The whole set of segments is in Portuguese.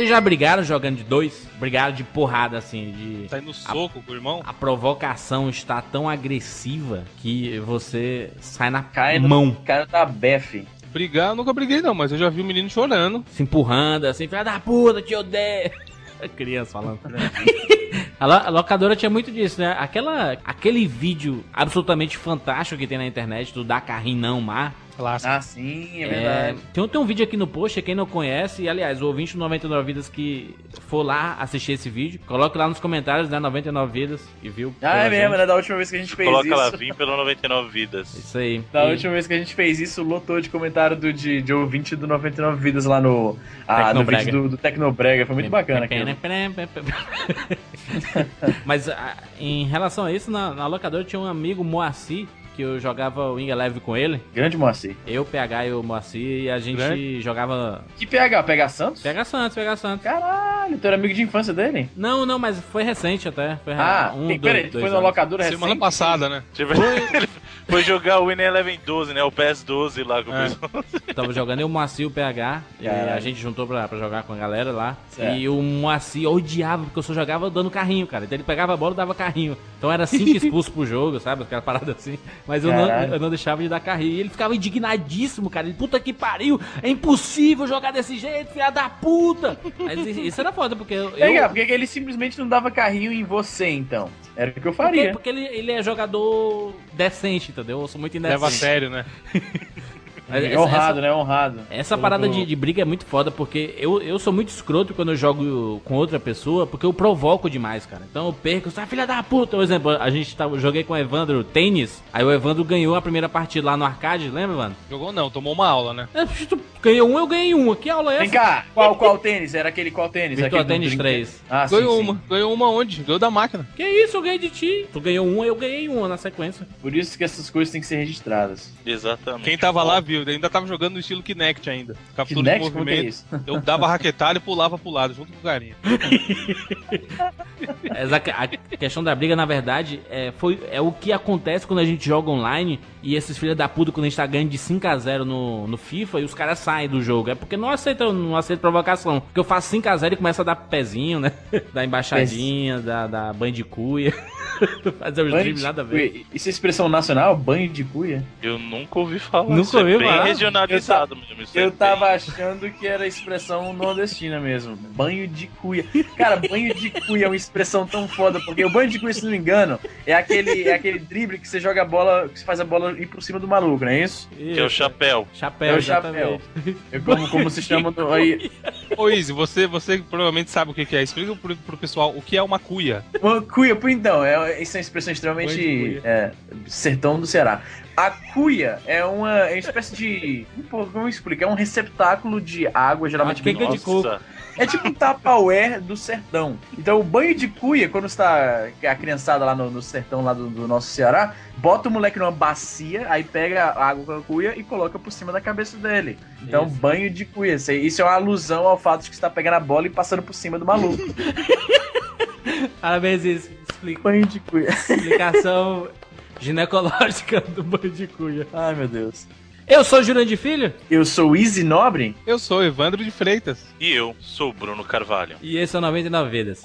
Vocês já brigaram jogando de dois? Brigaram de porrada, assim, de... Sai no soco com o irmão? A provocação está tão agressiva que você sai na Cai no- mão, O cara tá befe. Brigar, eu nunca briguei não, mas eu já vi o menino chorando. se empurrando, assim, filha da puta, te odeio. A criança falando. A, lo- a locadora tinha muito disso, né? Aquela, aquele vídeo absolutamente fantástico que tem na internet do Dar Carrinho Não Mar. Clássico. Ah, sim, é É, verdade. tem, um- tem um vídeo aqui no post, quem não conhece, e aliás, o ouvinte do 99 Vidas que for lá assistir esse vídeo, coloque lá nos comentários, né, 99 Vidas, e viu. Ah, é mesmo, né? Da última vez que a gente fez Coloca isso. lá, vim pelo 99 vidas. Isso aí. Da E- última vez que a gente fez isso, lotou de comentário do, de, de ouvinte do 99 Vidas lá no, ah, no vídeo do, do Tecnobrega. Foi muito bacana aquilo. Mas a- em relação a isso, na, na locadora tinha um amigo Moacir, que eu jogava o Wing Eleven com ele. Grande Moacir. Eu, PH e o Moacir, e a gente Grande. jogava. Que PH? PH Santos? PH Santos, PH Santos. Caralho, tu era amigo de infância dele? Não, não, mas foi recente até. Foi Ah, um, tem, dois, peraí, dois foi na locadora recente? Semana passada, né? Tipo, ele foi jogar o Winning Eleven 12, né? O PS 12 lá com o É. pessoal. Tava jogando eu, o Moacir e o PH. E Caralho. a gente juntou pra, pra jogar com a galera lá. Certo. E o Moacir odiava, porque eu só jogava dando carrinho, cara. Então ele pegava a bola e dava carrinho. Então era cinco expulsos pro jogo, sabe? Aquela parada assim. Mas eu não, eu não deixava de dar carrinho. E ele ficava indignadíssimo, cara. Ele, puta que pariu, é impossível jogar desse jeito, filha da puta. Mas isso- era foda, porque eu. Vem cá, eu por que que ele simplesmente não dava carrinho em você, então? Era o que eu porque, faria. porque ele, ele é jogador decente, entendeu? Eu sou muito indecente. Leva a sério, né? Mas É essa- honrado, essa- né? Honrado. Essa Eu parada de, de briga é muito foda, porque eu, eu sou muito escroto quando eu jogo com outra pessoa, porque eu provoco demais, cara. Então eu perco, ah, filha da puta. Por exemplo, a gente eu joguei com o Evandro tênis, aí o Evandro ganhou a primeira partida lá no arcade, lembra, mano? Jogou não, tomou uma aula, né? É, tu ganhou um, eu ganhei uma. Que aula é Vem essa? cá, qual, qual tênis? Era aquele qual tênis? Virtua Aquele brinquedo? 3. Ah, sim, Ganhou sim. uma. Ganhou uma onde? Ganhou da máquina. Que isso, eu ganhei de ti. Tu ganhou uma, eu ganhei uma na sequência. Por isso que essas coisas têm que ser registradas. Exatamente. Quem tava lá viu, ainda tava jogando no estilo Kinect ainda. Captura Kinect? de é movimento. isso? Eu dava raquetalho e pulava pro lado, junto com o carinha. A questão da briga, na verdade, é, foi, é o que acontece quando a gente joga online e esses filhos da puta, quando a gente tá ganhando de 5x0 no, no FIFA e os caras saem do jogo. É porque não aceitam, não aceitam provocação. Porque eu faço 5x0 e começa a dar pezinho, né? Dar embaixadinha, dar, dar banho de cuia. Fazer os dribles de nada a ver. cuia. Isso é expressão nacional? Banho de cuia? Eu nunca ouvi falar. Nunca Isso é ouviu bem falar? regionalizado mesmo. Isso é Eu bem- tava achando que era expressão nordestina mesmo. Banho de cuia. Cara, banho de cuia é uma expressão tão foda, porque o banho de cuia, se não me engano, é aquele, é aquele drible que você joga a bola, que você faz a bola ir por cima do maluco, não é isso? Que é o chapéu. Chapéu, É o exatamente. É como, como se chama no, aí. Ô Izzy, você, você provavelmente sabe o que que é. Explica pro, pro pessoal o que é uma cuia. Uma cuia, pô, então, é, isso é uma expressão extremamente é, sertão do Ceará. A cuia é uma, é uma espécie de. Como eu explico? É um receptáculo de água, geralmente. Uma quenga de coco. É tipo um tapaué do sertão. Então o banho de cuia, quando está a criançada lá no, no sertão lá do, do nosso Ceará, bota o moleque numa bacia, aí pega a água com a cuia e coloca por cima da cabeça dele. Então Isso. banho de cuia. Isso, isso é uma alusão ao fato de que você está pegando a bola e passando por cima do maluco. Parabéns, isso. Explica- banho de cuia. Explicação ginecológica do banho de cuia. Ai meu Deus. Eu sou Jurandir Filho Eu sou o Easy Nobre. Eu sou Evandro de Freitas. E eu sou o Bruno Carvalho. e esse é o 99 Vidas.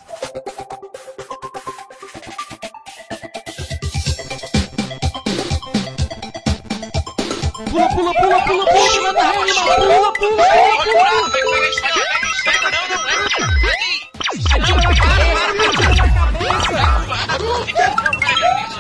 Pula, pula, pula, pula, pula, manda rima, pula, pula, pula, pula.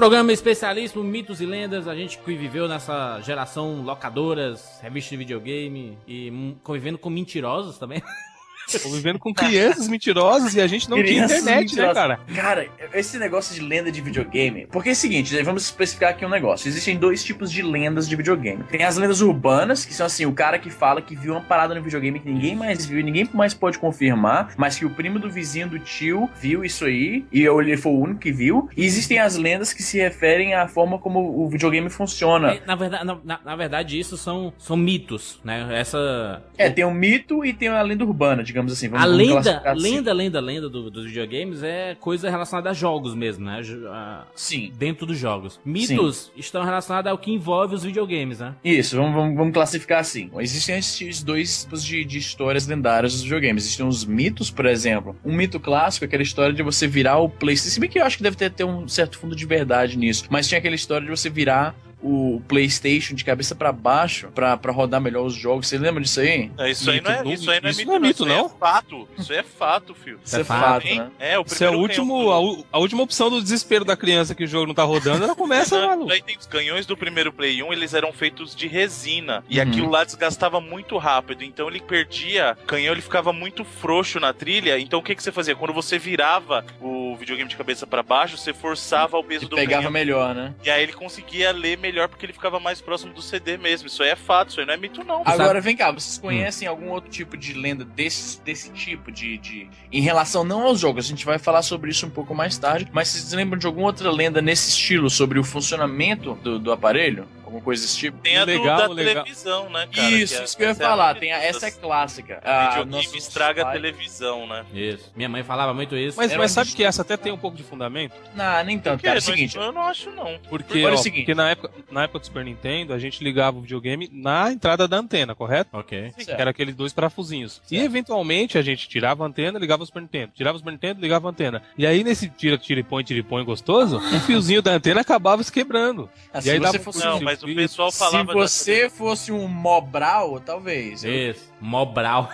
programa especialíssimo, mitos e lendas. A gente que viveu nessa geração locadoras, revistas de videogame e hum, convivendo com mentirosos também. Tô vivendo com crianças mentirosas e a gente não tinha Crianças internet, né, mentirosas. cara? Cara, esse negócio de lenda de videogame. Porque é o seguinte, né, vamos especificar aqui um negócio. Existem dois tipos de lendas de videogame. Tem as lendas urbanas, que são assim, o cara que fala que viu uma parada no videogame que ninguém mais viu, e ninguém mais pode confirmar, mas que o primo do vizinho do tio viu isso aí, e ele foi o único que viu. E existem as lendas que se referem à forma como o videogame funciona. É, Na verdade, na, na- na verdade, isso são, são mitos, né? Essa. É, tem o mito e tem a lenda urbana, digamos assim. Vamos, A vamos lenda, assim. lenda, lenda, lenda do- dos videogames é coisa relacionada a jogos mesmo, né? A- Sim. dentro dos jogos. Mitos estão relacionados ao que envolve os videogames, né? Isso, vamos, vamos, vamos classificar assim. Existem esses dois tipos de, de histórias lendárias dos videogames. Existem os mitos, por exemplo. Um mito clássico é aquela história de você virar o PlayStation. Se bem que eu acho que deve ter, ter um certo fundo de verdade nisso. Mas tinha aquela história de você virar o PlayStation de cabeça pra baixo pra, pra rodar melhor os jogos. Você lembra disso aí? É, Isso aí Mito, não é, isso aí não é isso mito, não é mito, Isso aí não. é fato. Isso aí é fato, filho. Isso é fato, fato, Hein? né? É, o Isso é o primeiro último, a, do- u- a última opção do desespero da criança que o jogo não tá rodando, ela começa, maluco. Aí tem os canhões do primeiro Play 1, eles eram feitos de resina. E Uhum. aquilo lá desgastava muito rápido. Então ele perdia. O canhão ele ficava muito frouxo na trilha. Então o que, que você fazia? Quando você virava o videogame de cabeça pra baixo, você forçava o peso E do pegava canhão. melhor, né? E aí ele conseguia ler melhor porque ele ficava mais próximo do CD mesmo. Isso aí é fato, isso aí não é mito, não. Agora, vem cá, vocês conhecem algum outro tipo de lenda desse, desse tipo de, de. Em relação não aos jogos, a gente vai falar sobre isso um pouco mais tarde, mas vocês lembram de alguma outra lenda nesse estilo sobre o funcionamento do, do aparelho? Alguma coisa desse tipo? Tem a do- Legal, da legal. televisão, né, cara? isso, Que é- isso que eu ia é a falar. Tem a- essa é clássica. Ah, videogame estraga a televisão, né? Isso. Minha mãe falava muito isso. Mas, mas sabe que essa até tem um pouco de fundamento? Não, nem tanto, Porque cara. É o seguinte. Eu não acho, não. Porque, ó, seguinte. porque na, época, na época do Super Nintendo, a gente ligava o videogame na entrada da antena, correto? Ok. Que Certo. era aqueles dois parafusinhos. E Certo. eventualmente a gente tirava a antena, ligava o Super Nintendo. Tirava o Super Nintendo, ligava a antena. E aí nesse tira, tira e põe, tira e põe gostoso, o fiozinho da antena acabava se quebrando. Ah, E aí você dava- fosse, Não, Sim, mas o pessoal se falava. da- você fosse um Mobral, talvez. Eu- Isso. Mobral.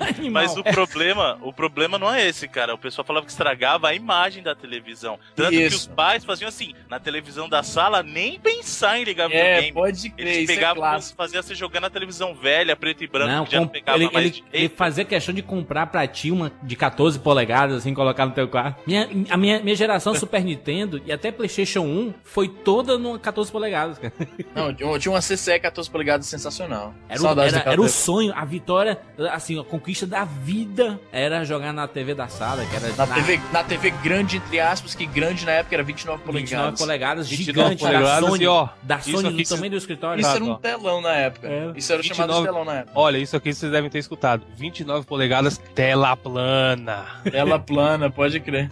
Animal. Mas o problema, o problema não é esse, cara. O pessoal falava que estragava a imagem da televisão. Tanto que os Isso. pais faziam assim, na televisão da sala, nem pensar em ligar É, videogame. pode crer, Eles isso é pegavam, clássico. fazia você jogar na televisão velha, preto e branco, Não, que já não com- pegava ele, mais ele, ele fazia questão de comprar pra ti uma de 14 polegadas, assim, colocar no teu quarto. Minha, a minha, minha geração Super Nintendo e até PlayStation 1 foi toda no 14 polegadas, cara. Não, tinha uma CCE 14 polegadas sensacional. Era, o, era, era o sonho, a vitória, assim, a conquista da vida era jogar na TV da sala, que era Na TV, na TV grande, entre aspas, que grande na época era 29 29 polegadas. polegadas, 29 gigante, da polegadas Sony, e, ó, da Sony cê- tamanho do escritório. Isso era um telão na época. É. Isso era o chamado 29 de telão na época. Olha, isso aqui vocês devem ter escutado. 29 polegadas, tela plana. Tela plana, pode crer.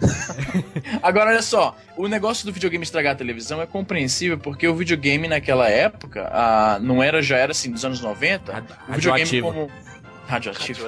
Agora, olha só. O negócio do videogame estragar a televisão é compreensível porque o videogame naquela época ah, não era, já era assim, dos anos 90. Rad- o videogame radioativo. como... Radioativo.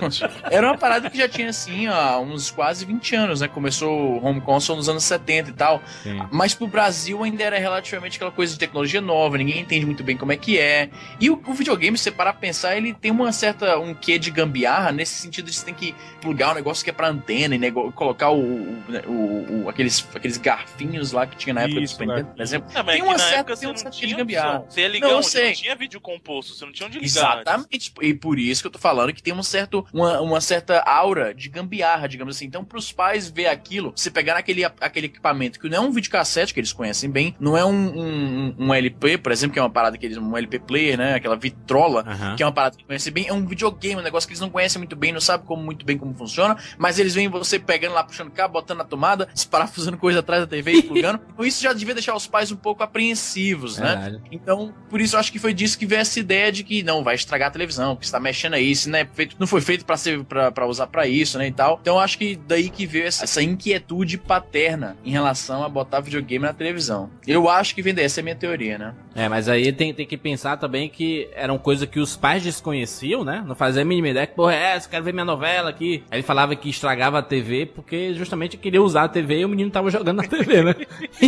Era uma parada que já tinha, assim, há uns quase 20 anos, né? Começou o home console nos anos 70 e tal. Sim. Mas pro Brasil ainda era relativamente aquela coisa de tecnologia nova, ninguém entende muito bem como é que é. E o, o videogame, se você parar pra pensar, ele tem uma certa, um quê de gambiarra, nesse sentido de você tem que plugar o negócio que é pra antena e colocar o, o, o- o- aqueles, aqueles garfinhos lá que tinha na época Isso, do Super Nintendo, por exemplo. Não, Tem é uma certa- época tem um certo tinha de gambiarra. opção. Você ia ligar Não, eu sei. Não tinha vídeo composto, você não tinha onde ligar. Exatamente. E por isso que eu tô falando que tem um certo, uma, uma certa aura de gambiarra, digamos assim. Então, pros pais ver aquilo, se pegar naquele aquele equipamento que não é um videocassete, que eles conhecem bem, não é um, um, um LP, por exemplo, que é uma parada que eles. um LP player, né? Aquela vitrola. Aham. Que é uma parada que conhecem bem, é um videogame, um negócio que eles não conhecem muito bem, não sabem como, muito bem como funciona, mas eles veem você pegando lá, puxando cabo, botando na tomada, desparafusando coisa atrás da TV e plugando. então isso já devia deixar os pais um pouco apreensivos, né? Então, por isso eu acho que foi disso que veio essa ideia de que não vai estragar a televisão, que está mexendo aí, isso não é feito, não foi feito para ser para usar para isso, né, e tal. Então eu acho que daí que veio essa, essa inquietude paterna em relação a botar videogame na televisão. Eu acho que vem daí, essa é a minha teoria, né? É, mas aí tem, tem que pensar também que eram coisas que os pais desconheciam, né? Não fazia a mínima ideia que, porra, é essa? Quero ver minha novela aqui. Aí ele falava que estragava a TV porque justamente queria usar a TV e o menino tava jogando na TV, né?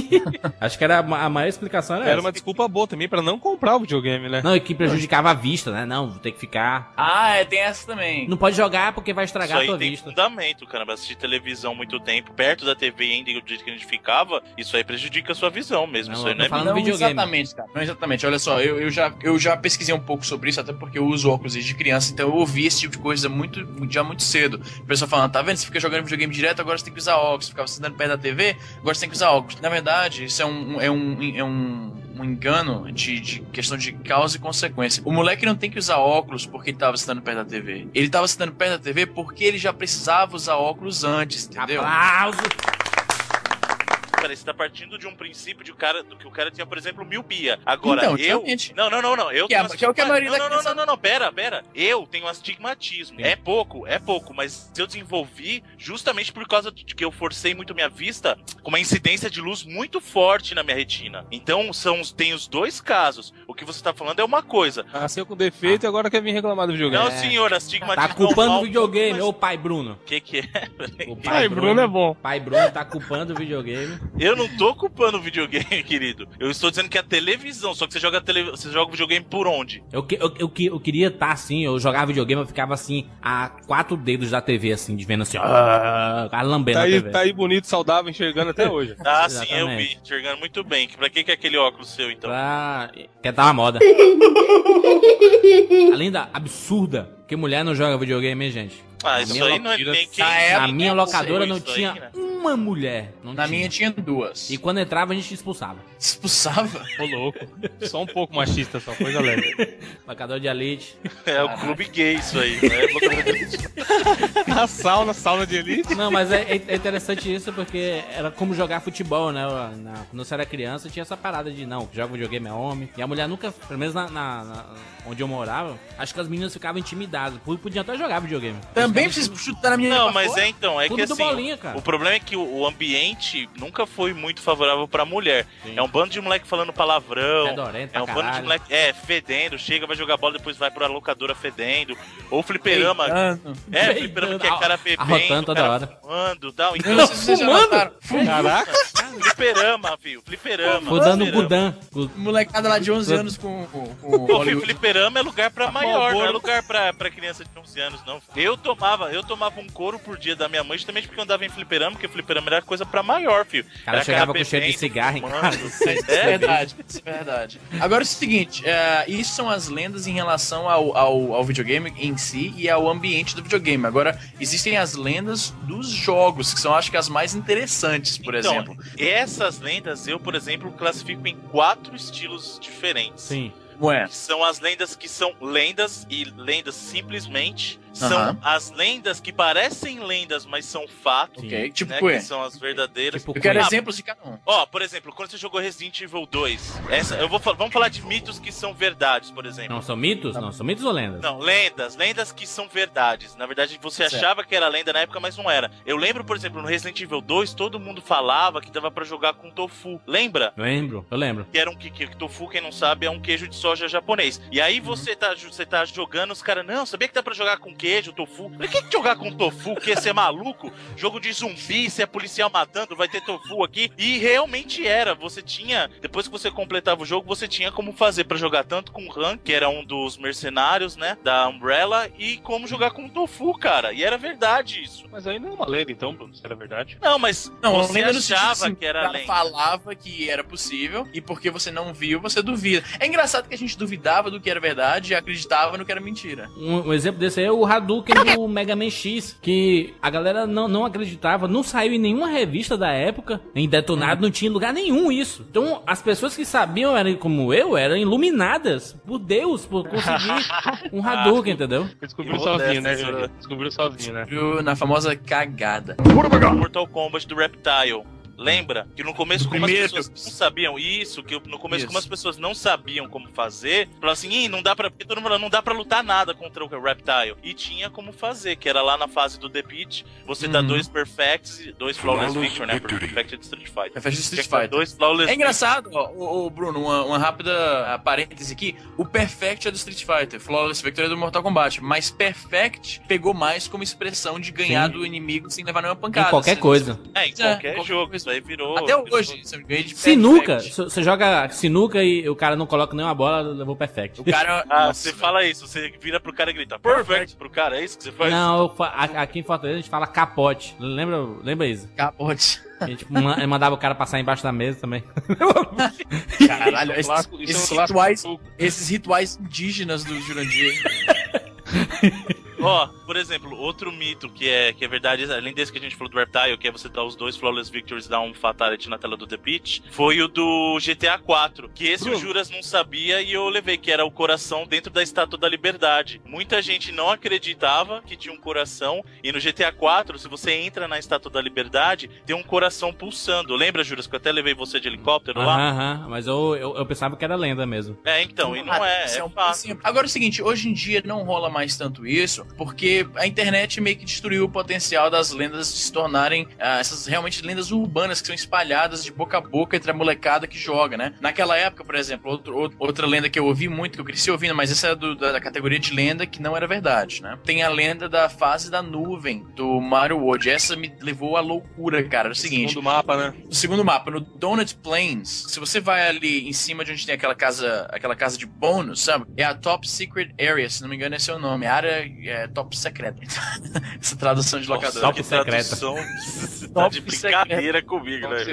Acho que era a a maior explicação era, Era essa. uma desculpa boa também pra não comprar o videogame, né? Não, e que prejudicava a vista, né? Não, vou ter que ficar. Ah, é, tem essa essa também. Não pode jogar porque vai Isso estragar a aí tua tem vista. fundamento, cara. Pra assistir televisão muito tempo, perto da TV ainda, do jeito que a gente ficava, isso aí prejudica a sua visão mesmo. Não, isso aí não é falando não videogame. exatamente, cara. Não exatamente. Olha só, eu, eu, já, eu já pesquisei um pouco sobre isso, até porque eu uso óculos desde criança, então eu ouvi esse tipo de coisa muito, já muito cedo. O pessoal falando, tá vendo? Você fica jogando videogame direto, agora você tem que usar óculos. Ficava sentando perto da TV, agora você tem que usar óculos. Na verdade, isso é um, é um, é um, um engano de, de questão de causa e consequência. O moleque não tem que usar óculos porque ele tava sentando perto da TV. Ele tava sentando perto da TV porque ele já precisava usar óculos antes, entendeu? Aplausos! Peraí, você tá partindo de um princípio de o cara, do que o cara tinha, por exemplo, miopia. Agora, Então, eu. realmente. Não, não, não, não. Eu Que é- tenho que é o que a maioria não, da não, não, não, não, não, pera, pera. Eu tenho astigmatismo. Sim. É pouco, é pouco, mas eu desenvolvi justamente por causa de que eu forcei muito minha vista com uma incidência de luz muito forte na minha retina. Então, são, os- tem os dois casos. O que você tá falando é uma coisa. Nasceu com defeito e agora quer vir reclamar do videogame. Não, senhor, astigmatismo. Tá culpando o videogame, mas- ô pai Bruno. O que que é? O Ai, Bruno é bom. Pai Bruno tá culpando o videogame. Eu não tô culpando o videogame, querido. Eu estou dizendo que a televisão, só que você joga, tele... você joga videogame por onde? Eu, que- eu, eu, eu queria estar assim, eu jogava videogame, eu ficava assim, a quatro dedos da TV, assim, de vendo assim, ó, cara lambendo Tá a aí, TV. tá aí bonito, saudável, enxergando até hoje. Ah, sim, eu vi. Enxergando muito bem. Pra que, que é aquele óculos seu, então? Pra... Quer dar uma moda. Além da absurda que mulher não joga videogame, hein, gente? Ah, isso minha aí não é nem quem. Na época, Na minha locadora não isso aí, tinha né? uma mulher. Não Na tinha. minha tinha duas. E quando entrava, a gente expulsava. Expulsava? Ô, louco. Só um pouco machista, só coisa leve. Locador de elite. É o clube gay isso aí, né? Na sauna, sauna de elite. Não, mas é, é interessante isso porque era como jogar futebol, né? Na, quando você era criança, tinha essa parada de não, joga videogame é homem. E a mulher nunca, pelo menos na, na- na- onde eu morava, acho que as meninas ficavam intimidadas. Podiam até jogar videogame. Também precisa chutar na minha Não, mas fora? é então, é Tudo que assim, bolinha, cara. o problema é que o, ambiente nunca foi muito favorável pra mulher. Sim. É um bando de moleque falando palavrão. Fedorento É um pra bando de caralho. moleque, é, fedendo, chega, vai jogar bola, depois vai pra locadora fedendo. Ou fliperama. É, fliperama que é cara bebendo, arrotando toda cara hora. fumando e tal. Então, não já notaram. Caraca. fliperama, filho, fliperama. Fudando o fliperama. Gudan. Gu- Molecada lá de 11 anos com, com, com Pô, fliperama é lugar pra maior, não é lugar pra, pra criança de 11 anos, não. Eu tomava, eu tomava um couro por dia da minha mãe, justamente porque eu andava em fliperama, porque fliperama era coisa pra maior, filho. O cara Era chegava com cheiro de cigarro em casa. Isso é verdade, isso é verdade. Agora é o seguinte, é, isso são as lendas em relação ao, ao, ao videogame em si e ao ambiente do videogame. Agora, existem as lendas dos jogos, que são acho que as mais interessantes, por Então, exemplo. Essas lendas eu, por exemplo, classifico em quatro estilos diferentes. Sim. Ué, São as lendas que são lendas e lendas simplesmente. São as lendas que parecem lendas, mas são fatos. ok. Tipo, né, ué. que são as verdadeiras. Tipo, Eu quero Ah, exemplos de cada um. Ó, por exemplo, quando você jogou Resident Evil 2, essa, eu vou, vamos falar de mitos que são verdades, por exemplo. Não são mitos? Não, são mitos ou lendas? Não, lendas, lendas que são verdades. Na verdade, você Certo. achava que era lenda na época, mas não era. Eu lembro, por exemplo, no Resident Evil 2, todo mundo falava que dava pra jogar com tofu. Lembra? Lembro, eu lembro. Que era um que, que tofu, quem não sabe, é um queijo de soja japonês. E aí você tá, você tá jogando, os caras, não, sabia que dá pra jogar com queijo, tofu? Falei, que, que jogar com tofu? Que você é maluco? Jogo de zumbi, você é policial matando, vai ter tofu aqui. E realmente era. Você tinha, depois que você completava o jogo, você tinha como fazer pra jogar tanto com o Han, que era um dos mercenários, né, da Umbrella, e como jogar com o tofu, cara. E era verdade isso. Mas aí não é uma lenda, então, Bruno, se era verdade. Não, mas Não, você achava assim, que era lenda. falava que era possível e porque você não viu, você duvida. É engraçado que a gente duvidava do que era verdade e acreditava no que era mentira. Um, um exemplo desse aí é o Hadouken do Mega Man X, que a galera não, não acreditava, não saiu em nenhuma revista da época, em Detonado, não tinha lugar nenhum isso. Então, as pessoas que sabiam, eram como eu, eram iluminadas por Deus, por conseguir um Hadouken, entendeu? Descobriu sozinho, né, Júlio? Descobriu sozinho, né? Viu? Na famosa cagada. Mortal Kombat do Reptile. Lembra? Que no começo, como as pessoas não sabiam isso, que no começo, Isso. como as pessoas não sabiam como fazer, falaram assim, Ih, não dá pra. Porque todo mundo falando, não dá pra lutar nada contra o Reptile. E tinha como fazer, que era lá na fase do The Pit, você dá Uhum. dois Perfects, dois Flawless Victory, né? Porque Perfect é de Street Fighter. É de Street Fighter. Dois Flawless É engraçado, ó, ô, Bruno, uma, uma rápida ah, parêntese aqui. O Perfect é do Street Fighter, Flawless Victory é do Mortal Kombat, mas Perfect pegou mais como expressão de ganhar Sim. do inimigo sem levar nenhuma pancada. Em qualquer Assim, coisa. É, em É, qualquer qualquer jogo. coisa. Aí virou. Até hoje, ganha de Sinuca, perfect. se você joga sinuca e o cara não coloca nenhuma bola, levou perfect. O cara. Ah, você fala isso, você vira pro cara e grita, perfect pro cara, é isso que você faz? Não, eu aqui em Fortaleza a gente fala capote. Lembra, lembra isso? Capote. A gente ma- mandava o cara passar embaixo da mesa também. Caralho, esses, é esses rituais, esses rituais indígenas do Jurandir. Ó, por exemplo, outro mito que é, que é verdade, além desse que a gente falou do Reptile, que é você dar os dois Flawless Victories e dar um Fatality na tela do The Pitch, foi o do GTA 4, que esse o Bruno. Juras não sabia e eu levei, que era o coração dentro da Estátua da Liberdade. Muita gente não acreditava que tinha um coração, e no GTA 4, se você entra na Estátua da Liberdade, tem um coração pulsando. Lembra, Juras, que eu até levei você de helicóptero lá? Aham, mas eu, eu, eu pensava que era lenda mesmo. É, então, e não é, Isso é um pouquinho. Agora é o seguinte, hoje em dia não rola mais tanto isso, porque a internet meio que destruiu o potencial das lendas se tornarem ah, essas realmente lendas urbanas que são espalhadas de boca a boca entre a molecada que joga, né? Naquela época, por exemplo, outro- outro- outra lenda que eu ouvi muito, que eu cresci ouvindo, mas essa é do- da, da categoria de lenda que não era verdade, né? Tem a lenda da fase da nuvem do Mario World. Essa me levou à loucura, cara. É o seguinte, Segundo mapa, né? no segundo mapa, no Donut Plains, se você vai ali em cima de onde tem aquela casa, aquela casa de bônus, sabe? É a Top Secret Area, se não me engano esse é o nome. A área é top secreta. Essa tradução de Nossa, locadora. top tradução você tá Top de brincadeira comigo, né?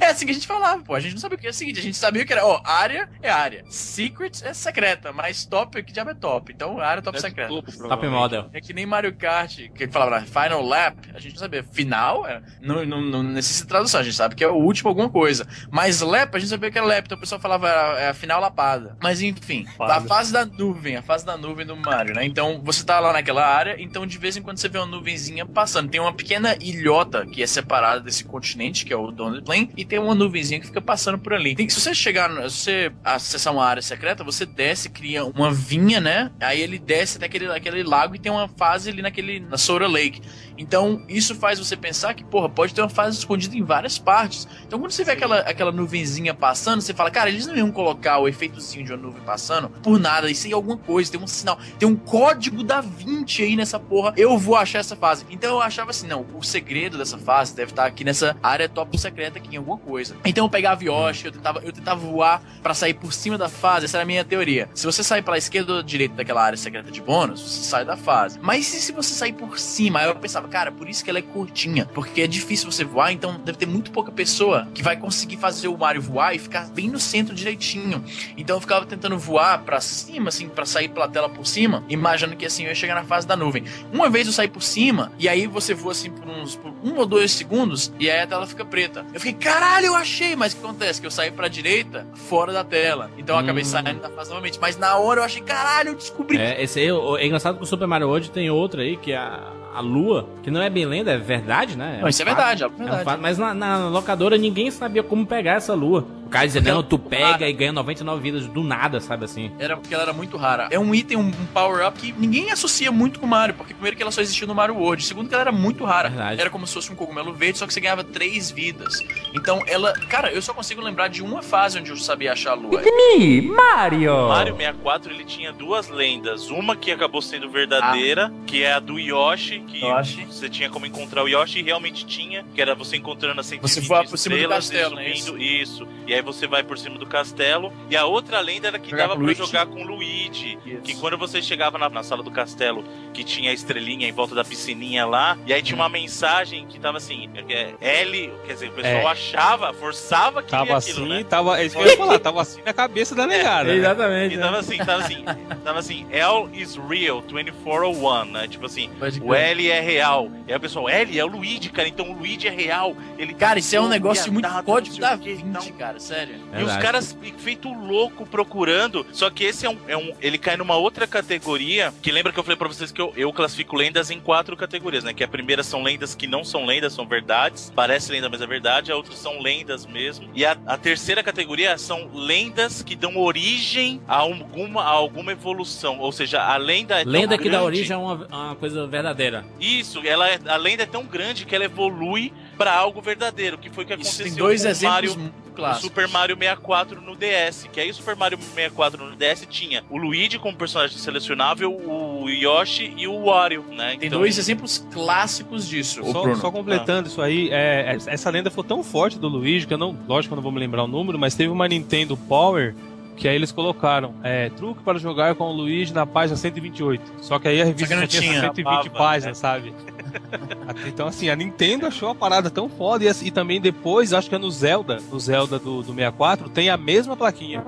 É assim que a gente falava, pô. A gente não sabia o que é o seguinte, a gente sabia que era, ó, área é área. Secret é secreta, mas top, que diabo é top? Então, área é top secreta. Top model. É que nem Mario Kart, que ele falava Final Lap, a gente não sabia. Final, é, não, não, não necessita tradução, a gente sabe que é o último alguma coisa. Mas Lap, a gente sabia que era Lap, então o pessoal falava é a final lapada. Mas enfim, a fase da nuvem, a fase da nuvem do Mario, né? Então você tá lá naquela área, então de vez em quando você vê uma nuvenzinha passando. Tem uma pequena ilhota que é separada desse continente, que é o Donut Plain, e tem uma nuvenzinha que fica passando por ali. Tem, se você chegar, se você acessar uma área secreta, você desce, cria uma vinha, né? Aí ele desce até aquele, aquele lago e tem uma fase ali naquele, na Soda Lake. Então, isso faz você pensar que, porra, pode ter uma fase escondida em várias partes. Então, quando você vê aquela, aquela nuvenzinha passando, você fala, cara, eles não iam colocar o efeitozinho de uma nuvem passando por nada. Isso é alguma coisa, tem um sinal, tem um código da 20 aí nessa porra. Eu vou achar essa fase. Então, eu achava assim, não, o segredo dessa fase deve estar aqui nessa área top secreta aqui em alguma coisa. Então, eu pegava Yoshi, eu tentava, eu tentava voar pra sair por cima da fase. Essa era a minha teoria. Se você sair pela esquerda ou direita daquela área secreta de bônus, você sai da fase. Mas e se você sair por cima? Aí eu pensava, cara, por isso que ela é curtinha. Porque é difícil você voar, então deve ter muito pouca pessoa que vai conseguir fazer o Mario voar e ficar bem no centro direitinho. Então eu ficava tentando voar pra cima, assim, pra sair pela tela por cima, imaginando que assim eu ia chegar na fase da nuvem. Uma vez eu saí por cima, e aí você voa assim por uns por um ou dois segundos, e aí a tela fica preta. Eu fiquei, caralho, eu achei! Mas o que acontece? Que eu saí pra direita, fora da tela. Então eu acabei Hum. saindo da fase novamente. Mas na hora eu achei, caralho, eu descobri. É, esse aí, é engraçado que o Super Mario World tem outra aí, que é a, a Lua, que não é bem lenda, é verdade, né? Não, isso é um fato. verdade, é É um verdade. fato, mas na, na locadora ninguém sabia como pegar essa lua. O cara dizia, Porque não, tu pega Cara. e ganha 99 vidas do nada, sabe assim? Era porque ela era muito rara. É um item, um, power-up que ninguém associa muito com o Mario, porque primeiro que ela só existiu no Mario World, segundo que ela era muito rara. Verdade. Era como se fosse um cogumelo verde, só que você ganhava três vidas. Então ela. Cara, eu só consigo lembrar de uma fase onde eu sabia achar a lua. Mario! Mario 64 ele tinha duas lendas. Uma que acabou sendo verdadeira, que é a do Yoshi, que Yoshi. você tinha como encontrar o Yoshi e realmente tinha, que era você encontrando as 120 Você voa por cima do estrelas castelo, e né? subindo, isso. E aí você vai por cima do castelo. E a outra lenda era que Jogar dava Luigi. jogar com o Luigi. Que quando você chegava na, na sala do castelo, que tinha a estrelinha em volta da piscininha lá, e aí tinha uma mensagem que tava assim, é, L, quer dizer, o pessoal É. achava, forçava que Tava aquilo, assim, né? tava. É isso que eu ia falar, tava assim na cabeça da negada. né? Exatamente. E tava assim, tava assim, tava assim, L is real, 2401, né? Tipo assim, o L é real. E aí o pessoal, L é o Luigi, cara, então o Luigi é real. Ele Cara, isso é um negócio muito código da o quê e 20, tal. Sério. E os caras feito louco procurando. Só que esse é um, é um. Ele cai numa outra categoria. Que lembra que eu falei pra vocês que eu, eu classifico lendas em quatro categorias, né? Que a primeira são lendas que não são lendas, são verdades. Parece lenda, mas é verdade. A outra são lendas mesmo. E a, a terceira categoria são lendas que dão origem a alguma, a alguma evolução. Ou seja, a lenda é tão Lenda que dá grande- origem a uma, a uma coisa verdadeira. Isso, ela é, a lenda é tão grande que ela evolui pra algo verdadeiro. Que foi o que Isso aconteceu tem dois exemplos Mario clássico. Super Mario 64 no DS. Que aí o Super Mario 64 no DS tinha o Luigi como personagem selecionável, o Yoshi e o Wario, né? Tem dois exemplos clássicos disso. Só, só completando isso aí, é, é- essa lenda foi tão forte do Luigi que eu não, lógico que eu não vou me lembrar o número, mas teve uma Nintendo Power que aí eles colocaram é, truque para jogar com o Luigi na página 128. Só que aí a revista Só tinha tinha. 120 Acabava, páginas, sabe? então assim, a Nintendo achou a parada tão foda e, e também depois, acho que é no Zelda, no Zelda do, do 64, tem a mesma plaquinha.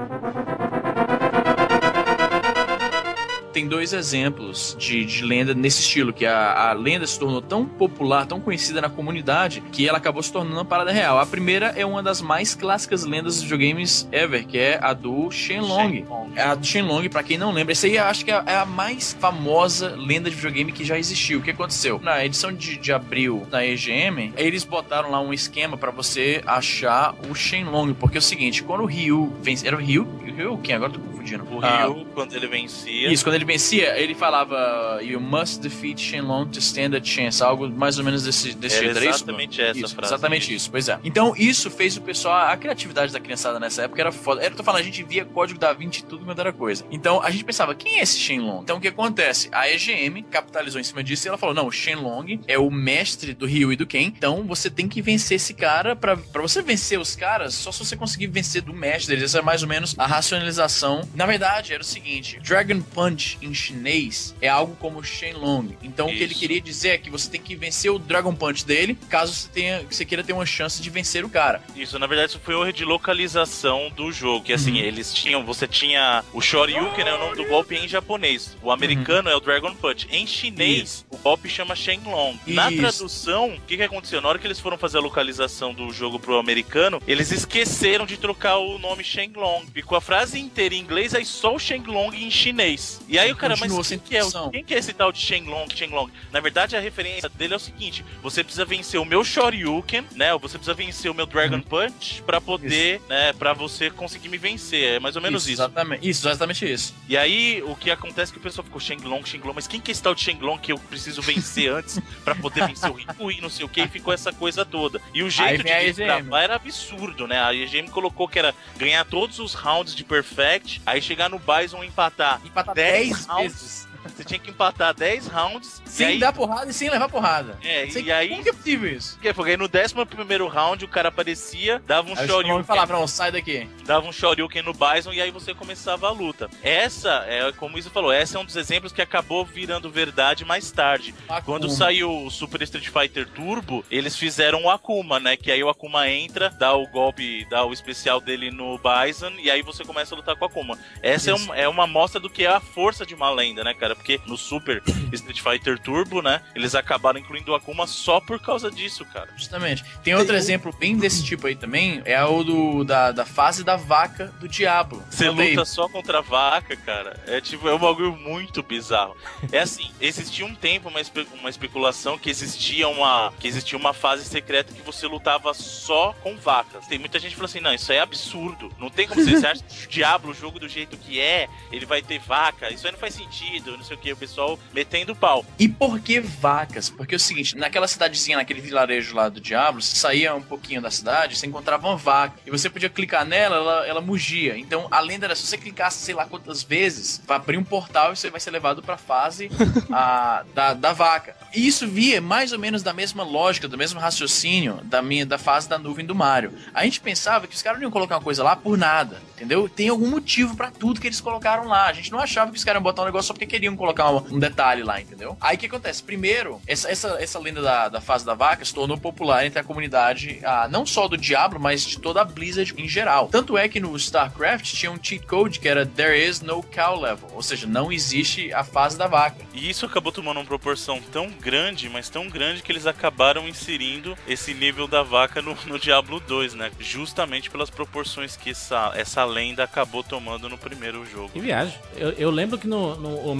Tem dois exemplos de, de lenda nesse estilo, que a, a lenda se tornou tão popular, tão conhecida na comunidade, que ela acabou se tornando uma parada real. A primeira é uma das mais clássicas lendas dos videogames ever, que é a do Shenlong. É a do Shenlong, pra quem não lembra, essa aí eu acho que é a mais famosa lenda de videogame que já existiu. O que aconteceu? Na edição de, de abril da EGM, eles botaram lá um esquema pra você achar o Shenlong, porque é o seguinte, quando o Ryu vence... Era o Ryu? O Ryu quem? Agora eu tô confundindo. O Ah, Ryu, quando ele vencia. isso, quando ele vencia, ele falava You must defeat Shenlong to stand a chance. Algo mais ou menos desse, desse jeito, era isso? exatamente essa Isso, frase. Exatamente isso, pois é. Então isso fez o pessoal, a criatividade da criançada nessa época era foda. Era, tô falando, a gente via código da Vinci e tudo quanto era coisa. Então a gente pensava, quem é esse Shenlong? Então o que acontece? A EGM capitalizou em cima disso e ela falou, não, o Shenlong é o mestre do Ryu e do Ken, então você tem que vencer esse cara pra, pra você vencer os caras, só se você conseguir vencer do mestre deles. Essa é mais ou menos a racionalização. Na verdade, era o seguinte, Dragon Punch em chinês é algo como Shenlong. Então o que ele Isso. queria dizer é que você tem que vencer o Dragon Punch dele, caso você tenha, você queira ter uma chance de vencer o cara. Isso, na verdade, isso foi erro de localização do jogo. Que assim, Uhum. eles tinham. Você tinha o Shoryuken, é o nome do golpe em japonês. O americano é o Dragon Punch. Em chinês, o golpe chama Shenlong. Na Isso. tradução, o que, que aconteceu? Na hora que eles foram fazer a localização do jogo pro americano, eles esqueceram de trocar o nome Shenlong. Ficou a frase inteira em inglês, aí só o Shenlong em chinês. E aí o cara, mas quem que, é, quem que é esse tal de Shenlong, Shenlong? Na verdade, a referência dele é o seguinte: você precisa vencer o meu Shoryuken, né? Ou você precisa vencer o meu Dragon Uhum. Punch pra poder, né? Pra você conseguir me vencer. É mais ou menos isso. Exatamente. Isso, exatamente isso. E aí, o que acontece é que o pessoal ficou Shenlong, Shenlong, mas quem que é esse tal de Shenlong que eu preciso vencer antes pra poder vencer o Ryu e não sei o que? E ficou essa coisa toda. E o jeito de gravar era absurdo, né? A EGM colocou que era ganhar todos os rounds de Perfect, aí chegar no Bison e empatar. Empatar 10 10 rounds. vezes. Você tinha que empatar 10 rounds. Sem aí, dar porrada e sem levar porrada. É, e aí. Como que é possível isso? que foi? Aí no 11 primeiro round o cara aparecia, dava um Aí Shoryuken, falava, não, sai daqui. dava um Shoryuken no Bison e aí você começava a luta. Essa, é como o Isa falou, essa é um dos exemplos que acabou virando verdade mais tarde. Quando Akuma. saiu o Super Street Fighter Turbo, eles fizeram o Akuma, né? Que aí o Akuma entra, dá o golpe, dá o especial dele no Bison, e aí você começa a lutar com o Akuma. Essa é, Isso. um- é uma amostra do que é a força de uma lenda, né, cara? Porque no Super Street Fighter Turbo, né? Eles acabaram incluindo o Akuma só por causa disso, cara. Justamente. Tem outro exemplo bem desse tipo aí também, é o do, da, da fase da vaca do Diablo. Você luta só contra a vaca, cara. É tipo, é um bagulho muito bizarro. É assim, existia um tempo uma, espe- uma especulação que existia uma que existia uma fase secreta que você lutava só com vacas. Tem muita gente que fala assim, não, isso aí é absurdo. Não tem como você, você acha que o Diablo, o jogo do jeito que é, ele vai ter vaca. Isso aí não faz sentido, não sei o que. O pessoal metendo pau. E por que vacas? Porque é o seguinte, naquela cidadezinha, naquele vilarejo lá do Diablo, você saía um pouquinho da cidade, você encontrava uma vaca. E você podia clicar nela, ela, ela mugia. Então, a lenda era, se você clicasse sei lá quantas vezes, vai abrir um portal e você vai ser levado pra fase a, da, da vaca. E isso via mais ou menos da mesma lógica, do mesmo raciocínio da minha da fase da nuvem do Mario. A gente pensava que os caras não iam colocar uma coisa lá por nada, entendeu? Tem algum motivo pra tudo que eles colocaram lá. A gente não achava que os caras iam botar um negócio só porque queriam colocar um, um detalhe lá, entendeu? Aí o que acontece? Primeiro, essa, essa, essa lenda da, da fase da vaca se tornou popular entre a comunidade, ah, não só do Diablo, mas de toda a Blizzard em geral. Tanto é que no StarCraft tinha um cheat code que era There is no cow level, ou seja, não existe a fase da vaca. E isso acabou tomando uma proporção tão grande, mas tão grande que eles acabaram inserindo esse nível da vaca no, no Diablo 2, né? Justamente pelas proporções que essa, essa lenda acabou tomando no primeiro jogo. Que viagem. Eu, eu lembro que no, no o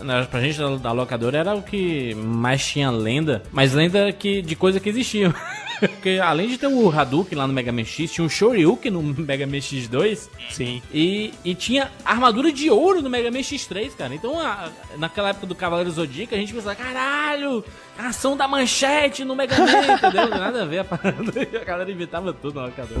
Na, pra gente da, da locadora, era o que mais tinha lenda, mas lenda que, de coisa que existia. Porque além de ter o Hadouken lá no Mega Man X, tinha um Shoryuken no Mega Man X2 Sim. e, e tinha armadura de ouro no Mega Man X3, cara. Então, a- naquela época do Cavaleiro Zodíaco, a gente pensava, caralho, ação da manchete no Mega Man, entendeu? Nada a ver a parada. A galera inventava tudo na locadora.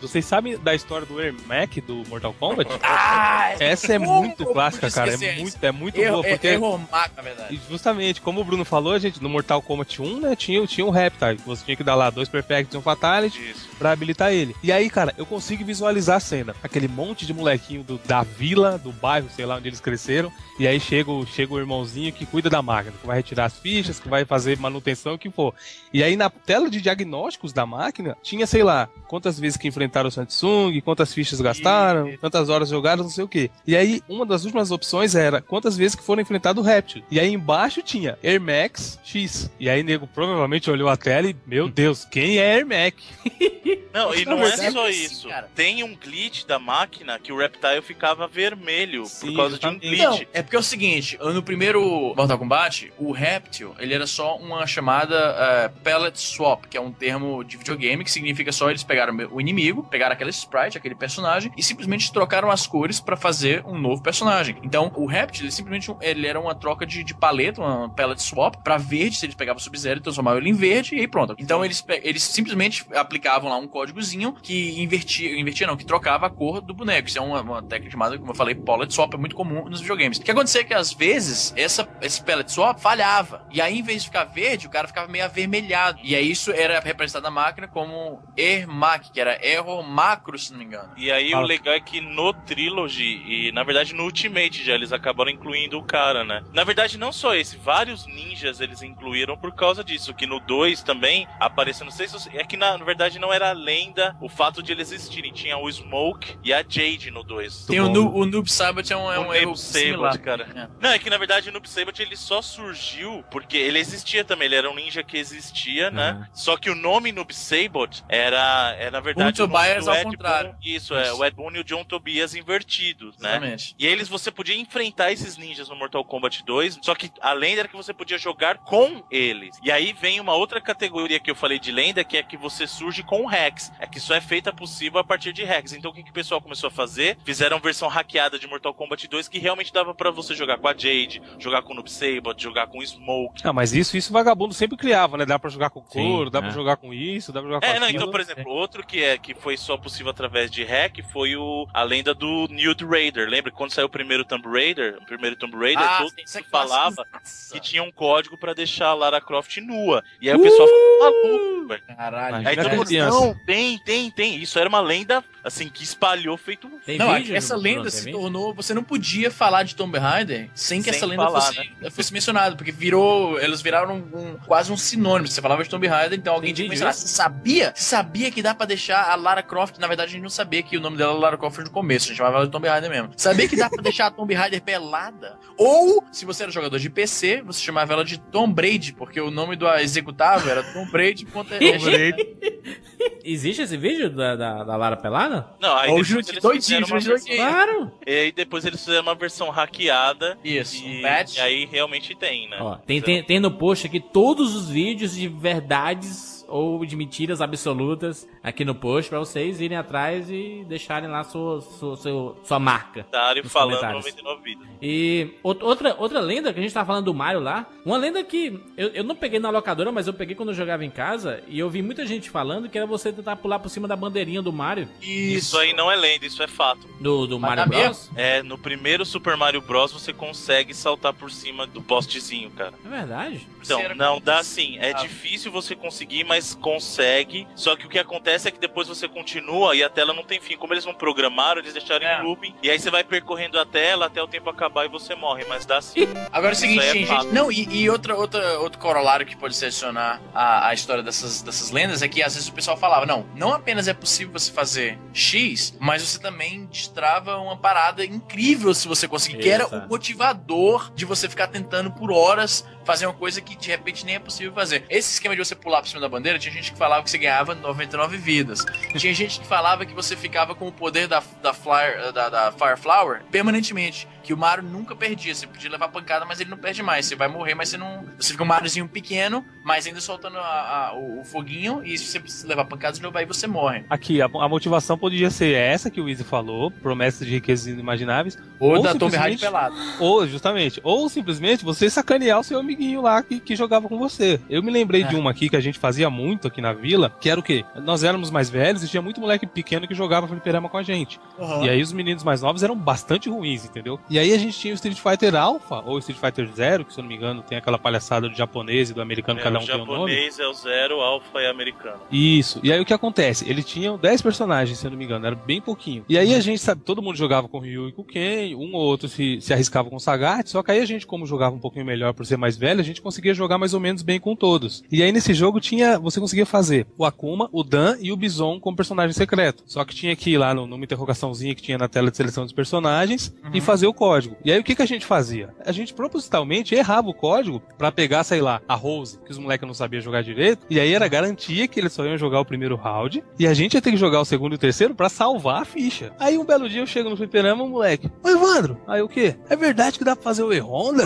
muito. Vocês sabem da história do Ermac do Mortal Kombat? Ah, Essa é muito clássica, cara. É muito, é muito Erro, boa, é, porque. erro Mac, na verdade. Justamente, como o Bruno falou, gente, no Mortal Kombat 1, né, tinha, tinha um Reptile, você tinha que dar lá dois Perfect e um Fatality Isso. pra habilitar ele. E aí, cara, eu consigo visualizar a cena. Aquele monte de molequinho do- da vila, do bairro, sei lá onde eles cresceram, e aí chega, o- chega o irmãozinho que cuida da máquina, que vai retirar as fichas, que vai fazer manutenção, o que for. E aí na tela de diagnósticos da máquina, tinha, sei lá, quantas vezes que enfrentaram o Samsung, quantas fichas gastaram, quantas horas jogaram, não sei o que. E aí, uma das últimas opções era quantas vezes que foram enfrentado o Reptil. E aí embaixo tinha Air Max X. E aí, nego provavelmente olhou a tela e, meu Deus, quem é Air Max? Não, e Na não é só isso. cara. Tem um glitch da máquina que o Reptile ficava vermelho Sim, por causa de um glitch. Não, é porque é o seguinte, no primeiro Mortal Kombat, o Reptil, ele era só uma chamada eh, Pellet Swap, que é um termo de videogame que significa só eles pegaram o inimigo, pegaram aquele sprite, aquele personagem, e simplesmente trocaram as cores pra fazer um novo personagem. Então, o Reptil, ele simplesmente ele era uma troca de, de paleta, uma Pellet Swap, pra verde, se eles pegavam o Sub-Zero e transformavam ele em verde, e aí pronto. Então, eles, eles simplesmente aplicavam lá um códigozinho que invertia, invertia não, que trocava a cor do boneco. Isso é uma, uma técnica chamada, como eu falei, Pellet Swap, é muito comum nos videogames. O que acontecia é que, às vezes, essa, esse Pellet Swap falhava. E aí, em vez de ficar verde, o cara ficava meio avermelhado. E aí, isso era representado na máquina como ERMAC, que era Error Macro, se não me engano. E aí o legal é que no Trilogy e na verdade no Ultimate já eles acabaram incluindo o cara, né? Na verdade não só esse, vários ninjas eles incluíram por causa disso, que no 2 também apareceu, não sei se você- é que na, na verdade não era lenda o fato de eles existirem, tinha o Smoke e a Jade no 2. Tem o, Nu- o Noob Saibot, é um, é um o erro similar. Saibot, cara. É. Não, é que na verdade o Noob Saibot ele só surgiu porque ele existia também, ele era um ninja que existia, né? Só que o nome Noob Saibot era, era na verdade O o nome Do ao Ed contrário. Boon- isso, é, o Ed Boon e o John Tobias invertidos, né? Exatamente. E eles você podia enfrentar esses ninjas no Mortal Kombat 2, só que a lenda era que você podia jogar com eles. E aí vem uma outra categoria que eu falei de lenda, que é que você surge com o Rex. É que só é feita possível a partir de Rex. Então o que, que o pessoal começou a fazer? Fizeram versão hackeada de Mortal Kombat 2 que realmente dava pra você jogar com a Jade, jogar com o Noob Saibot, jogar com o Smoke. Ah, mas isso, isso vagabundo sempre criava, né? Dá pra jogar com Sim, couro, dá é. pra jogar com isso, dá pra jogar com É, não, então, por exemplo, outro que é que foi só possível através de hack foi o a lenda do Newt Raider. Lembra quando saiu o primeiro Tomb Raider, o primeiro Tomb Raider, todo sim, isso mundo falava que tinha um código pra deixar a Lara Croft nua. E aí o pessoal ficou maluco, velho. Caralho. Aí todo mundo, criança. não, tem, tem, tem. Isso era uma lenda, assim, que espalhou feito um Tem Não, vídeo, essa lenda se tornou. Você não podia falar de Tomb Raider sem que Sem essa lenda falar, fosse, né? fosse mencionada, porque virou. Eles viraram um- quase um sinônimo. Você falava de Tomb Raider, então alguém tinha que mencionar. Você sabia? Você sabia que dá pra deixar a Lara Croft. Na verdade, a gente não sabia que o nome dela era Lara Croft no começo, a gente chamava ela de Tomb Raider mesmo. Sabia que dá pra deixar a Tomb Raider pelada? Ou, se você era jogador de PC, você chamava ela de Tom Brady, porque o nome do executável era Tom Brady. Existe esse vídeo da, da, da Lara Pelada? Não, aí Ou depois eles dois fizeram dias, uma versão-. Claro! E aí depois eles fizeram uma versão hackeada. Isso, E, um patch. e aí realmente tem, né? Ó, tem, tem, tem no post aqui todos os vídeos de verdades ou de mentiras absolutas aqui no post pra vocês irem atrás e deixarem lá sua, sua, seu- sua marca. Nos falando comentários. 99 vidas. E out- outra, outra lenda que a gente tava falando do Mario lá, uma lenda que eu, eu não peguei na locadora, mas eu peguei quando eu jogava em casa e eu vi muita gente falando que era você tentar pular por cima da bandeirinha do Mario, Isso aí não é lenda, isso é fato. do, do Mas Mario Bros. É, no primeiro Super Mario Bros. você consegue saltar por cima do postezinho, cara. É verdade? Então, não, dá sim. É Ah. difícil você conseguir, mas consegue. Só que o que acontece é que depois você continua e a tela não tem fim. Como eles não programaram, eles deixaram É. em looping. E aí você vai percorrendo a tela até o tempo acabar e você morre. Mas dá sim. Agora é o seguinte, é gente, fato. não, e, e outra, outra, outro corolário que pode se adicionar à, à história dessas, dessas lendas é que às vezes o pessoal falava, não, não apenas é possível você fazer X, mas você também destrava uma parada incrível se você conseguir, que era o motivador de você ficar tentando por horas fazer uma coisa que de repente nem é possível fazer. Esse esquema de você pular por cima da bandeira, tinha gente que falava que você ganhava 99 vidas. Tinha gente que falava que você ficava com o poder da, da, Flyer, da, da Fire Flower permanentemente. Que o Mario nunca perdia. Você podia levar pancada, mas ele não perde mais. Você vai morrer, mas você não. Você fica um Mariozinho pequeno, mas ainda soltando a- a- o, foguinho. E se você precisa levar pancada de novo, aí você morre. Aqui, a, a motivação poderia ser essa que o Easy falou, promessas de riquezas inimagináveis, Ou, Ou da Tomb Raider pelado. ou justamente, ou simplesmente você sacanear o seu amiguinho lá que, que jogava com você. Eu me lembrei É. de uma aqui que a gente fazia muito aqui na vila, que era o quê? Nós éramos mais velhos e tinha muito moleque pequeno que jogava fliperama com a gente. Uhum. E aí os meninos mais novos eram bastante ruins, entendeu? E aí a gente tinha o Street Fighter Alpha, ou Street Fighter Zero, que se eu não me engano tem aquela palhaçada do japonês e do americano, É, cada o um tem um nome. japonês é o zero, alfa é americano. Isso. E aí o que acontece? Ele tinha 10 personagens, se eu não me engano, era bem pouquinho. E aí a gente sabe, todo mundo jogava com o Ryu e com o Ken, um ou outro se, se arriscava com o Sagat, só que aí a gente, como jogava um pouquinho melhor por ser mais velho, a gente conseguia jogar mais ou menos bem com todos. E aí nesse jogo tinha, você conseguia fazer o Akuma, o Dan e o Bison como personagem secreto. Só que tinha que ir lá no- numa interrogaçãozinha que tinha na tela de seleção dos personagens e fazer o código. E aí o que, que a gente fazia? A gente propositalmente errava o código pra pegar, sei lá, a Rose, que os moleques não sabiam jogar direito, e aí era garantia que eles só iam jogar o primeiro round, e a gente ia ter que jogar o segundo e o terceiro pra salvar a ficha. Aí um belo dia eu chego no fliperama, o moleque, ô Evandro, aí o quê? É verdade que dá pra fazer o E-Honda?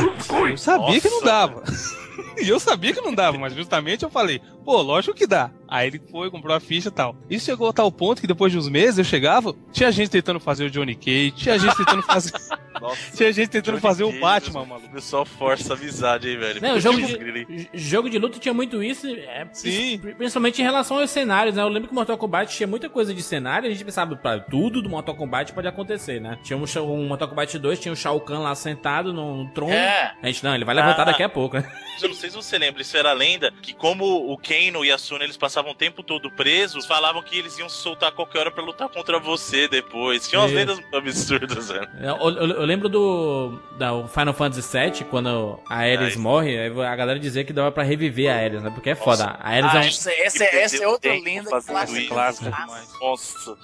Eu sabia que não Nossa. dava. E eu sabia que não dava, mas justamente eu falei, pô, lógico que dá. Aí ele foi, comprou a ficha e tal. Isso chegou a tal ponto que depois de uns meses eu chegava, tinha gente tentando fazer o Johnny Cage, tinha gente tentando fazer, Nossa, tinha gente tentando Johnny fazer o Cage, Batman, O maluco. pessoal força a amizade aí, velho. Não, o jogo de, jogo de luta tinha muito isso, é, Sim. pri- principalmente em relação aos cenários, né? Eu lembro que o Mortal Kombat tinha muita coisa de cenário, a gente pensava, pra tudo do Mortal Kombat pode acontecer, né? Tinha um, um Mortal Kombat 2, tinha o Shao Kahn lá sentado no, no trono. É. A gente, não, ele vai levantar Ah. daqui a pouco, né? Eu não sei se você lembra, isso era lenda, que como o Kano e a Suna eles passavam o tempo todo presos, falavam que eles iam se soltar a qualquer hora pra lutar contra você depois. Tinha umas É. lendas absurdas, velho. Eu, eu- eu lembro do da Final Fantasy VII, quando a Ares morre, aí a galera dizia que dava pra reviver a Ares, né? Porque é foda. A Ares Ah, é um... essa, essa, essa é outra lenda isso. clássica. Nossa.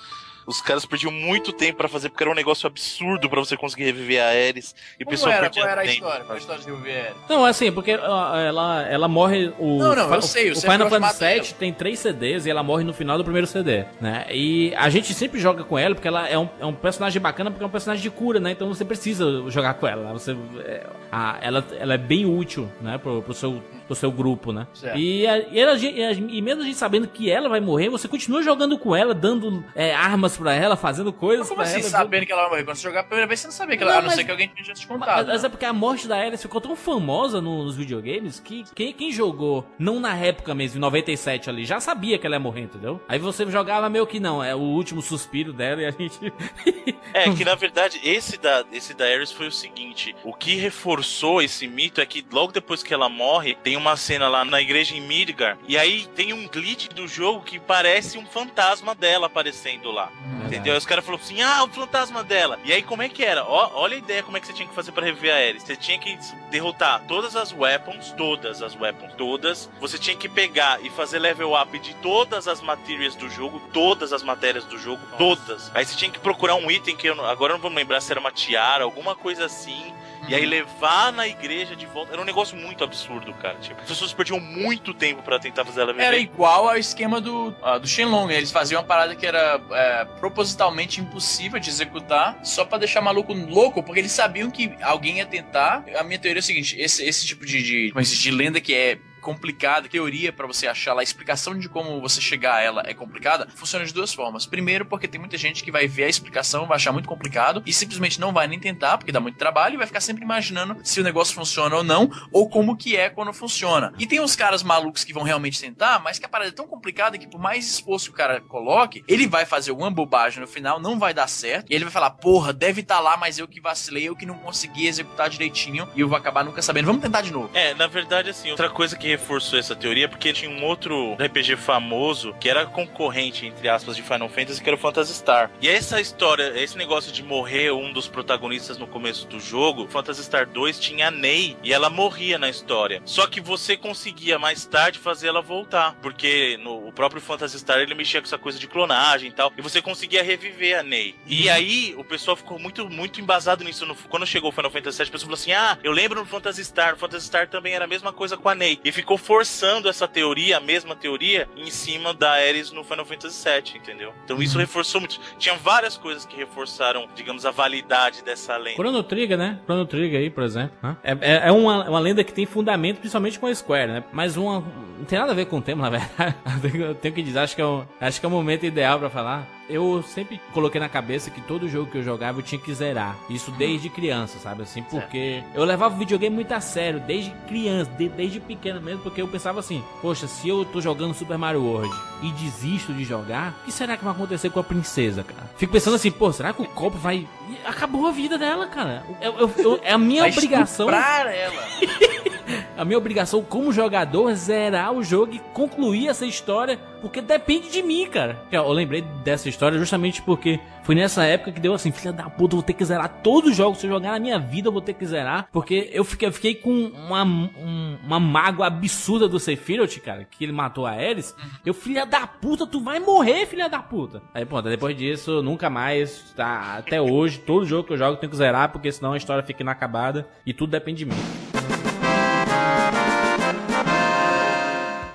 Os caras perdiam muito tempo pra fazer, porque era um negócio absurdo pra você conseguir reviver a Ares. E o Como pessoal era? perdia Qual era a tempo. história? Qual a história de VVR? Não, assim, porque ela, ela morre. O, Não, não, eu o- sei, eu O sei Final Fantasy VII tem três CDs e ela morre no final do primeiro CD, né? E a gente sempre joga com ela porque ela é um, é um personagem bacana, porque é um personagem de cura, né? Então você precisa jogar com ela. Você, é, a- ela, ela é bem útil, né? Pro, pro, seu, pro seu grupo, né? Certo. E, a- e, ela- e a- e mesmo a gente sabendo que ela vai morrer, você continua jogando com ela, dando é, armas pra ela, fazendo coisas Mas como assim, ela. sabendo que ela vai morrer? Quando você jogar a primeira vez, você não sabia que ela Não, A não mas- ser que alguém tinha te Mas, contado. mas né? é porque a morte da Ares ficou tão famosa no- nos videogames que quem, quem jogou, não na época mesmo, em 97 ali, já sabia que ela ia morrer, entendeu? Aí você jogava meio que não, é o último suspiro dela e a gente. É, que na verdade, esse da, esse da Ares foi o seguinte: o que reforçou esse mito é que logo depois que ela morre, tem uma cena lá na igreja em Midgar, e aí tem um glitch do jogo que parece um fantasma dela aparecendo lá. Entendeu? Aí os caras falaram assim: ah, o fantasma dela. E aí, como é que era? Ó, olha a ideia como é que você tinha que fazer pra reviver a Ares. Você tinha que derrotar todas as weapons, todas as weapons, todas. Você tinha que pegar e fazer level up de todas as materias do jogo, todas as matérias do jogo, todas. Aí você tinha que procurar um item que eu não- agora eu não vou lembrar se era uma tiara, alguma coisa assim. E aí levar na igreja de volta. Era um negócio muito absurdo, cara. Tipo, as pessoas perdiam muito tempo pra tentar fazer ela viver. Era igual ao esquema do, ah, do Shenlong. né? Eles faziam uma parada que era é, propositalmente impossível de executar, só pra deixar maluco louco, porque eles sabiam que alguém ia tentar. A minha teoria é o seguinte: esse, esse tipo de, de, é de lenda que é complicada, teoria pra você achar lá, a explicação de como você chegar a ela é complicada, funciona de duas formas. Primeiro, porque tem muita gente que vai ver a explicação, vai achar muito complicado e simplesmente não vai nem tentar, porque dá muito trabalho e vai ficar sempre imaginando se o negócio funciona ou não, ou como que é quando funciona. E tem uns caras malucos que vão realmente tentar, mas que a parada é tão complicada que por mais esforço que o cara coloque, ele vai fazer alguma bobagem no final, não vai dar certo, e ele vai falar, porra, deve estar lá, mas eu que vacilei, eu que não consegui executar direitinho, e eu vou acabar nunca sabendo. Vamos tentar de novo. É, na verdade, assim, outra coisa que reforçou essa teoria porque tinha um outro RPG famoso que era concorrente, entre aspas, de Final Fantasy, que era o Phantasy Star. E essa história, esse negócio de morrer um dos protagonistas no começo do jogo, Phantasy Star 2 tinha a Ney e ela morria na história. Só que você conseguia mais tarde fazer ela voltar, porque no o próprio Phantasy Star ele mexia com essa coisa de clonagem e tal, e você conseguia reviver a Ney. E aí o pessoal ficou muito, muito embasado nisso. No- quando chegou o Final Fantasy VII, o pessoal falou assim: ah, eu lembro no Phantasy Star, o Phantasy Star também era a mesma coisa com a Ney. E ficou forçando essa teoria, a mesma teoria, em cima da Ares no Final Fantasy VII, entendeu? Então isso reforçou muito. Tinha várias coisas que reforçaram, digamos, a validade dessa lenda. Chrono Trigger, né? Chrono Trigger aí, por exemplo. né? É, é, é uma, uma lenda que tem fundamento, principalmente com a Square, né? Mas uma. Não tem nada a ver com o tema, na verdade. Eu tenho- que dizer, acho que é o, acho que é o momento ideal pra falar. Eu sempre coloquei na cabeça que todo jogo que eu jogava eu tinha que zerar. Isso desde criança, sabe assim? Porque eu levava o videogame muito a sério, desde criança, de- desde pequeno mesmo, porque eu pensava assim, poxa, se eu tô jogando Super Mario World e desisto de jogar, o que será que vai acontecer com a princesa, cara? Fico pensando assim, pô, será que o copo vai. Acabou a vida dela, cara. Eu- eu- eu- é a minha Vai obrigação. ela. A minha obrigação como jogador é zerar o jogo e concluir essa história, porque depende de mim, cara. Eu lembrei dessa história justamente porque foi nessa época que deu assim, filha da puta, vou ter que zerar todos os jogos. Se eu jogar na minha vida, eu vou ter que zerar. Porque eu fiquei, eu fiquei com uma, um- uma mágoa absurda do Sephiroth, cara, que ele matou a Ares. Eu, filha da puta, tu vai morrer, filha da puta. Aí, pronto, depois disso, nunca mais, tá? Até hoje, todo jogo que eu jogo eu tenho que zerar, porque senão a história fica inacabada e tudo depende de mim.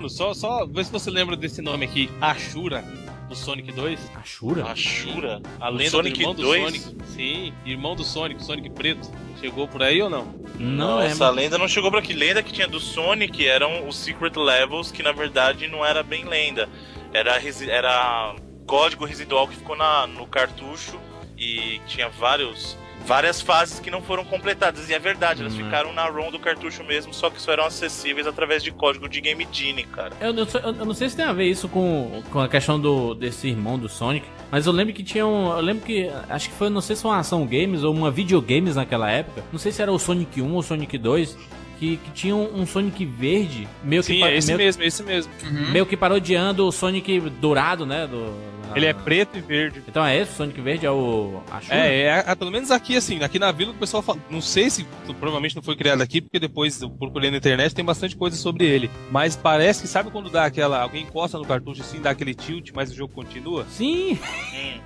Só, só vê se você lembra desse nome aqui, Ashura, do Sonic 2. Ashura? Ashura? A lenda Sonic do irmão do 2? Sonic. Sim, irmão do Sonic, Sonic preto. Chegou por aí ou não? Não Nossa, a lembro. lenda não chegou por aqui. Lenda que tinha do Sonic eram os Secret Levels, que na verdade não era bem lenda. Era, resi- era código residual que ficou na, no cartucho e tinha vários, várias fases que não foram completadas. E é verdade, elas Hum. ficaram na ROM do cartucho mesmo, só que só eram acessíveis através de código de Game Genie, cara. Eu, não sei- eu- eu não sei se tem a ver isso com, com a questão do, desse irmão do Sonic, mas eu lembro que tinha um. Eu lembro que. Acho que foi, não sei se foi uma ação games ou uma videogames naquela época. Não sei se era o Sonic 1 ou Sonic 2. Que, que tinha um, um Sonic verde, meio que, Sim, é esse meio, mesmo, é esse mesmo. meio que parodiando o Sonic dourado, né? Do, Ele é preto e verde. Então é esse, o Sonic verde é o. Ashura? É, é, é, pelo menos aqui, assim, aqui na vila o pessoal fala. Não sei se provavelmente não foi criado aqui, porque depois eu procurei na internet tem bastante coisa sobre ele. Mas parece que sabe quando dá aquela. Alguém encosta no cartucho assim, dá aquele tilt, mas o jogo continua? Sim.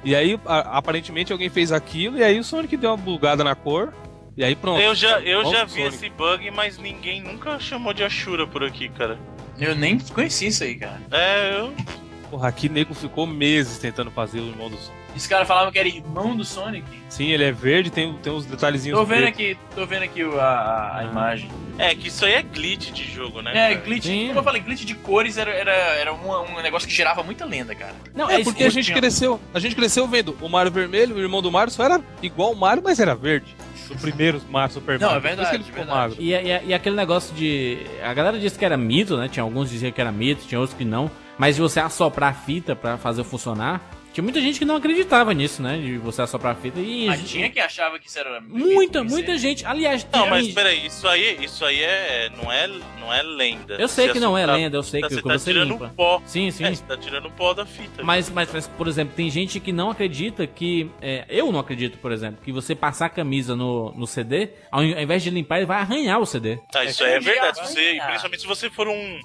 E aí, a- aparentemente, alguém fez aquilo, e aí o Sonic deu uma bugada na cor, e aí pronto. Eu já, eu já vi Sonic. esse bug, mas ninguém nunca chamou de Ashura por aqui, cara. Eu nem conheci isso aí, cara. É, eu. Porra, aqui nego ficou meses tentando fazer o irmão do Sonic. Esse cara falava que era irmão do Sonic. Sim, ele é verde, tem, tem uns detalhezinhos. Tô vendo aqui, tô vendo aqui o- a, a imagem. É, que isso aí é glitch de jogo, né? É, cara? glitch, Sim. como eu falei, glitch de cores era, era, era um, um negócio que gerava muita lenda, cara. não, É isso- porque a gente tinha- cresceu, a gente cresceu vendo o Mario vermelho, o irmão do Mario só era igual o Mario, mas era verde. O primeiro Mario Super Não, Mario. é Depois verdade, que ele ficou verdade. magro. E, e- e aquele negócio de. A galera disse que era mito, né? Tinha alguns que diziam que era mito, tinha outros que não. Mas de você assoprar a fita pra fazer funcionar. Tinha muita gente que não acreditava nisso, né? De você assoprar a fita. E Mas tinha que achava que isso era. muita, muita isso gente. Aliás, Não, tem- mas peraí, isso aí, isso aí é, não é, não é lenda. eu sei Você que não é assoprar- lenda, eu sei que, você tá você tirando limpa. pó. Sim, sim. É, você tá tirando o pó da fita. Mas, mas, mas, por exemplo, tem gente que não acredita que. é, eu não acredito, por exemplo, que você passar a camisa no, no CD, ao in- ao invés de limpar, ele vai arranhar o CD. Ah, isso É aí é que verdade. você, principalmente se você for um.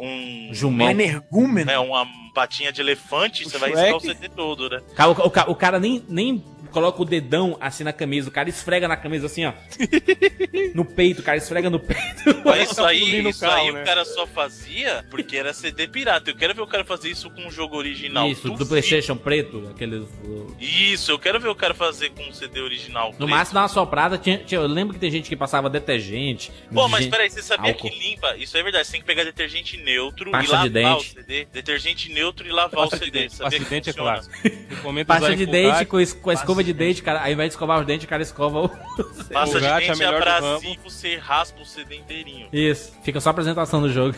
Um. Um Jumento. energúmeno. né, uma patinha de elefante, O você vai Shrek. riscar o CD todo, né? O, o o cara nem, nem coloca o dedão assim na camisa, o cara esfrega na camisa assim, ó. no peito, o cara esfrega no peito. Mas isso tá aí, o isso carro, aí né? o cara só fazia porque era CD pirata. Eu quero ver o cara fazer isso com um jogo original. Isso, do. Playstation preto, aqueles. o- Isso, eu quero ver o cara fazer com um CD original. No preto. máximo dá uma soprada, tinha, tinha- eu lembro que tem gente que passava detergente. Pô, mas gente- peraí, você sabia álcool. que limpa? Isso é verdade, você tem que pegar detergente neutro Pasta e lavar de dente. o CD. Detergente neutro e lavar o Pasta de CD. dente, Sabia pasta que de dente é clássico. Recomendo Pasta de dente com, com a escova de de dente, cara. Ao invés de escovar os dentes, o cara escova o. Pasta Colgate de é a dente é abrasivo, você raspa o CD inteirinho. Isso. Fica só a apresentação do jogo.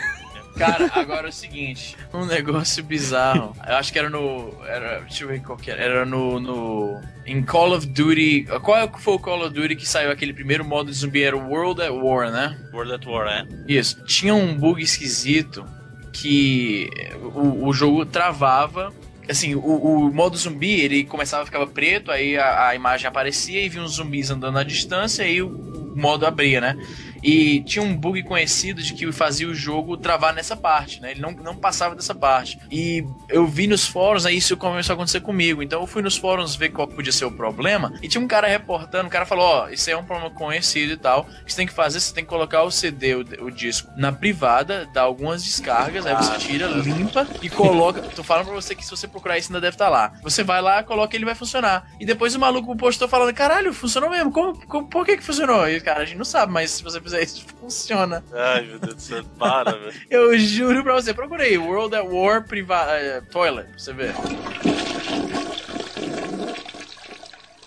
Cara, agora é o seguinte, um negócio bizarro. Eu acho que era no. Era, deixa eu ver qual que era. Era no. no em Call of Duty. Qual é foi o Call of Duty que saiu aquele primeiro modo de zumbi? Era o World at War, né? World at War, é. Isso. Tinha um bug esquisito que o, o jogo travava. Assim, o, o modo zumbi, ele começava a ficar preto, aí a, a imagem aparecia e vinha uns zumbis andando à distância, o, o modo abria, né? E tinha um bug conhecido de que fazia o jogo travar nessa parte, né? Ele não, não passava dessa parte. E eu vi nos fóruns, aí isso começou a acontecer comigo. Então eu fui nos fóruns ver qual podia ser o problema. E tinha um cara reportando, o cara falou: Ó, isso aí é um problema conhecido e tal. O que você tem que fazer, você tem que colocar o CD, o, o disco, na privada, dar algumas descargas, aí você tira, limpa e coloca. Tô falando pra você que se você procurar isso ainda deve estar lá. Você vai lá, coloca e ele vai funcionar. E depois o maluco postou falando: caralho, funcionou mesmo. Como, como- por que que funcionou? E cara, a gente não sabe, mas se você fizer isso, funciona. Ai, meu Deus do céu, para, velho. Eu juro pra você, procurei World at War priva eh, Toilet, pra você ver.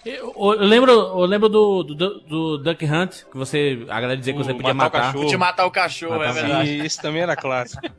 Eu, eu lembro, eu lembro do, do, do Duck Hunt, que você. A galera dizia que você podia matar o matar. cachorro. De matar o cachorro, Matar é verdade. E esse também era clássico.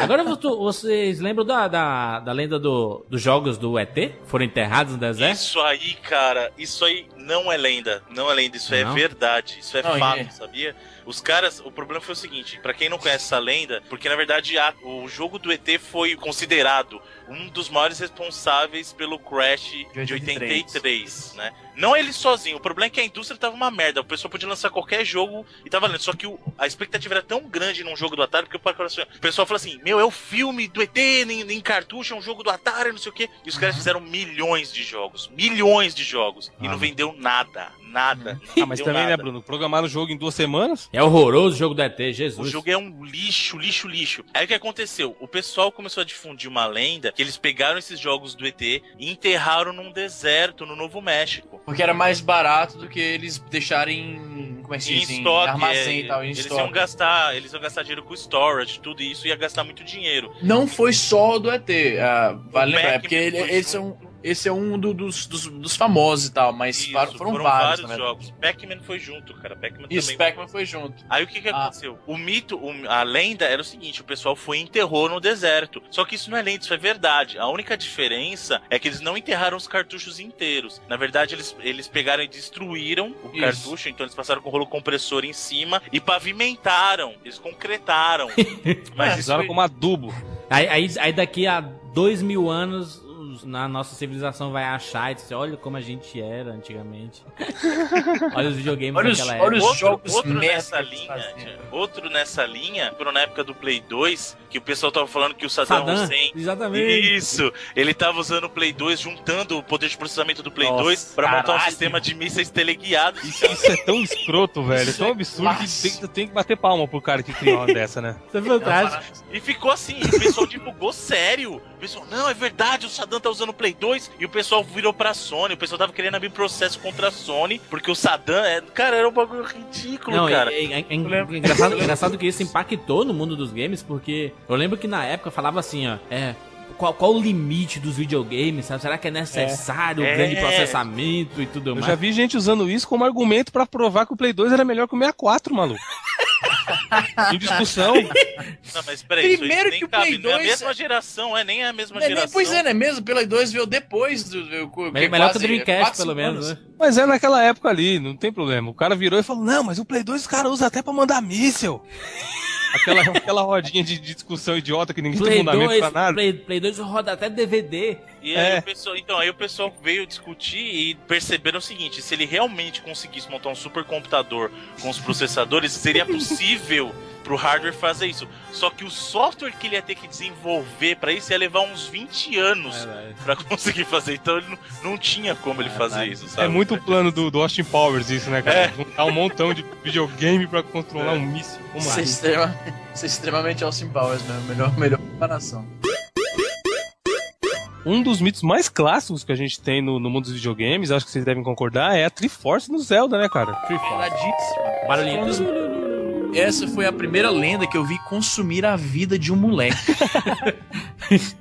Agora vo- vocês lembram da, da, da lenda do, dos jogos do ET? Foram enterrados no deserto? Isso aí, cara, isso aí não é lenda. Não é lenda, isso é Não? verdade. Isso é Não, fato, e- sabia? Os caras, o problema foi o seguinte, pra quem não conhece essa lenda, porque na verdade a- o jogo do ET foi considerado um dos maiores responsáveis pelo crash de De 83. 83, né? Não ele sozinho, o problema é que a indústria tava uma merda, o pessoal podia lançar qualquer jogo e tava lendo, só que o- a expectativa era tão grande num jogo do Atari, porque o pessoal fala assim, meu, é o filme do ET em, em cartucho, é um jogo do Atari, não sei o quê, e os caras fizeram milhões de jogos, milhões de jogos, e Ah. não vendeu nada, nada. Ah, mas também, né, nada. Bruno? Programaram o jogo em duas semanas? É horroroso o jogo do ET, O Jesus. jogo é um lixo, lixo, lixo. Aí o que aconteceu? O pessoal começou a difundir uma lenda que eles pegaram esses jogos do ET e enterraram num deserto no Novo México. Porque era mais barato do que eles deixarem. Como é que Em estoque, armazém é, e tal, em eles estoque. iam gastar, eles iam gastar dinheiro com storage, tudo isso ia gastar muito dinheiro. Não foi só o do ET, ah, vale O lembrar, é porque ele- foi esse, é um, esse é um do- dos, dos, dos famosos e tal, mas Isso, foram, foram vários, verdade. jogos. Pac-Man foi junto, cara. Pac-Man Isso, também. Pac-Man foi junto. Aí o que que Ah. aconteceu? O mito, o- a lenda era o seguinte: o pessoal foi e enterrou no deserto. Só que isso não é lenda, isso é verdade. A única diferença é que eles não enterraram os cartuchos inteiros. Na verdade, eles, eles pegaram e destruíram o Isso. cartucho, então eles passaram com o rolo compressor em cima e pavimentaram. Eles concretaram. Mas isso Usaram foi- como adubo. Aí, aí, aí daqui a dois mil anos, os- na nossa civilização vai achar e dizer, olha como a gente era antigamente. olha os videogames Olha os- daquela olha época. os outro, jogos outro nessa linha, outro nessa linha, foram na época do Play 2, que o pessoal tava falando que o Saddam, Saddam, Hussein exatamente. Isso, ele tava usando o Play 2, juntando o poder de processamento do Play Nossa, 2 pra montar um caralho. sistema de mísseis teleguiados. Isso, isso é tão escroto, velho. É tão é absurdo que tem, tem que bater palma pro cara que criou uma dessa, né? Isso é fantástico. E ficou assim, o pessoal divulgou sério. O pessoal, não, é verdade, o Saddam tá usando o Play 2. E o pessoal virou pra Sony. O pessoal tava querendo abrir processo contra a Sony, porque o Saddam, é, cara, era um bagulho ridículo, Não, cara. é, é- é engraçado, engraçado que isso impactou no mundo dos games, porque eu lembro que na época falava assim, ó, é. Qual, qual o limite dos videogames? sabe? Será que é necessário É. o grande processamento e tudo Eu mais? já vi gente usando isso como argumento pra provar que o Play 2 era melhor que o 64, maluco. em discussão. Não, mas peraí, Primeiro que o Play cabe. Não é a 2 mesma geração, é nem a mesma Não é nem- geração. pois é, né? Mesmo pela 2 veio depois do. do- Me- Melhor que o Dreamcast, quatro, pelo menos, né? Mas é naquela época ali, não tem problema. O cara virou e falou: Não, mas o Play 2 os caras usam até pra mandar míssel. Aquela, aquela rodinha de, discussão idiota que ninguém tem Play fundamento 2, pra nada. Play, Play 2 roda até DVD. E aí É. o pessoal, então, aí o pessoal veio discutir e perceberam o seguinte: se ele realmente conseguisse montar um supercomputador com os processadores, seria possível pro hardware fazer isso. Só que o software que ele ia ter que desenvolver pra isso ia levar uns 20 anos pra conseguir fazer. Então ele não, não tinha como ele fazer isso, sabe? É muito o plano do, do Austin Powers isso, né, cara? Juntar um montão de videogame pra controlar um míssil. Como Isso é, extrema, isso é extremamente Austin Powers mesmo. Melhor, melhor comparação. Um dos mitos mais clássicos que a gente tem no, no mundo dos videogames, acho que vocês devem concordar, é a Triforce no Zelda, né, cara? Verdadíssimo. Barulhinho. Essa foi a primeira lenda que eu vi consumir a vida de um moleque.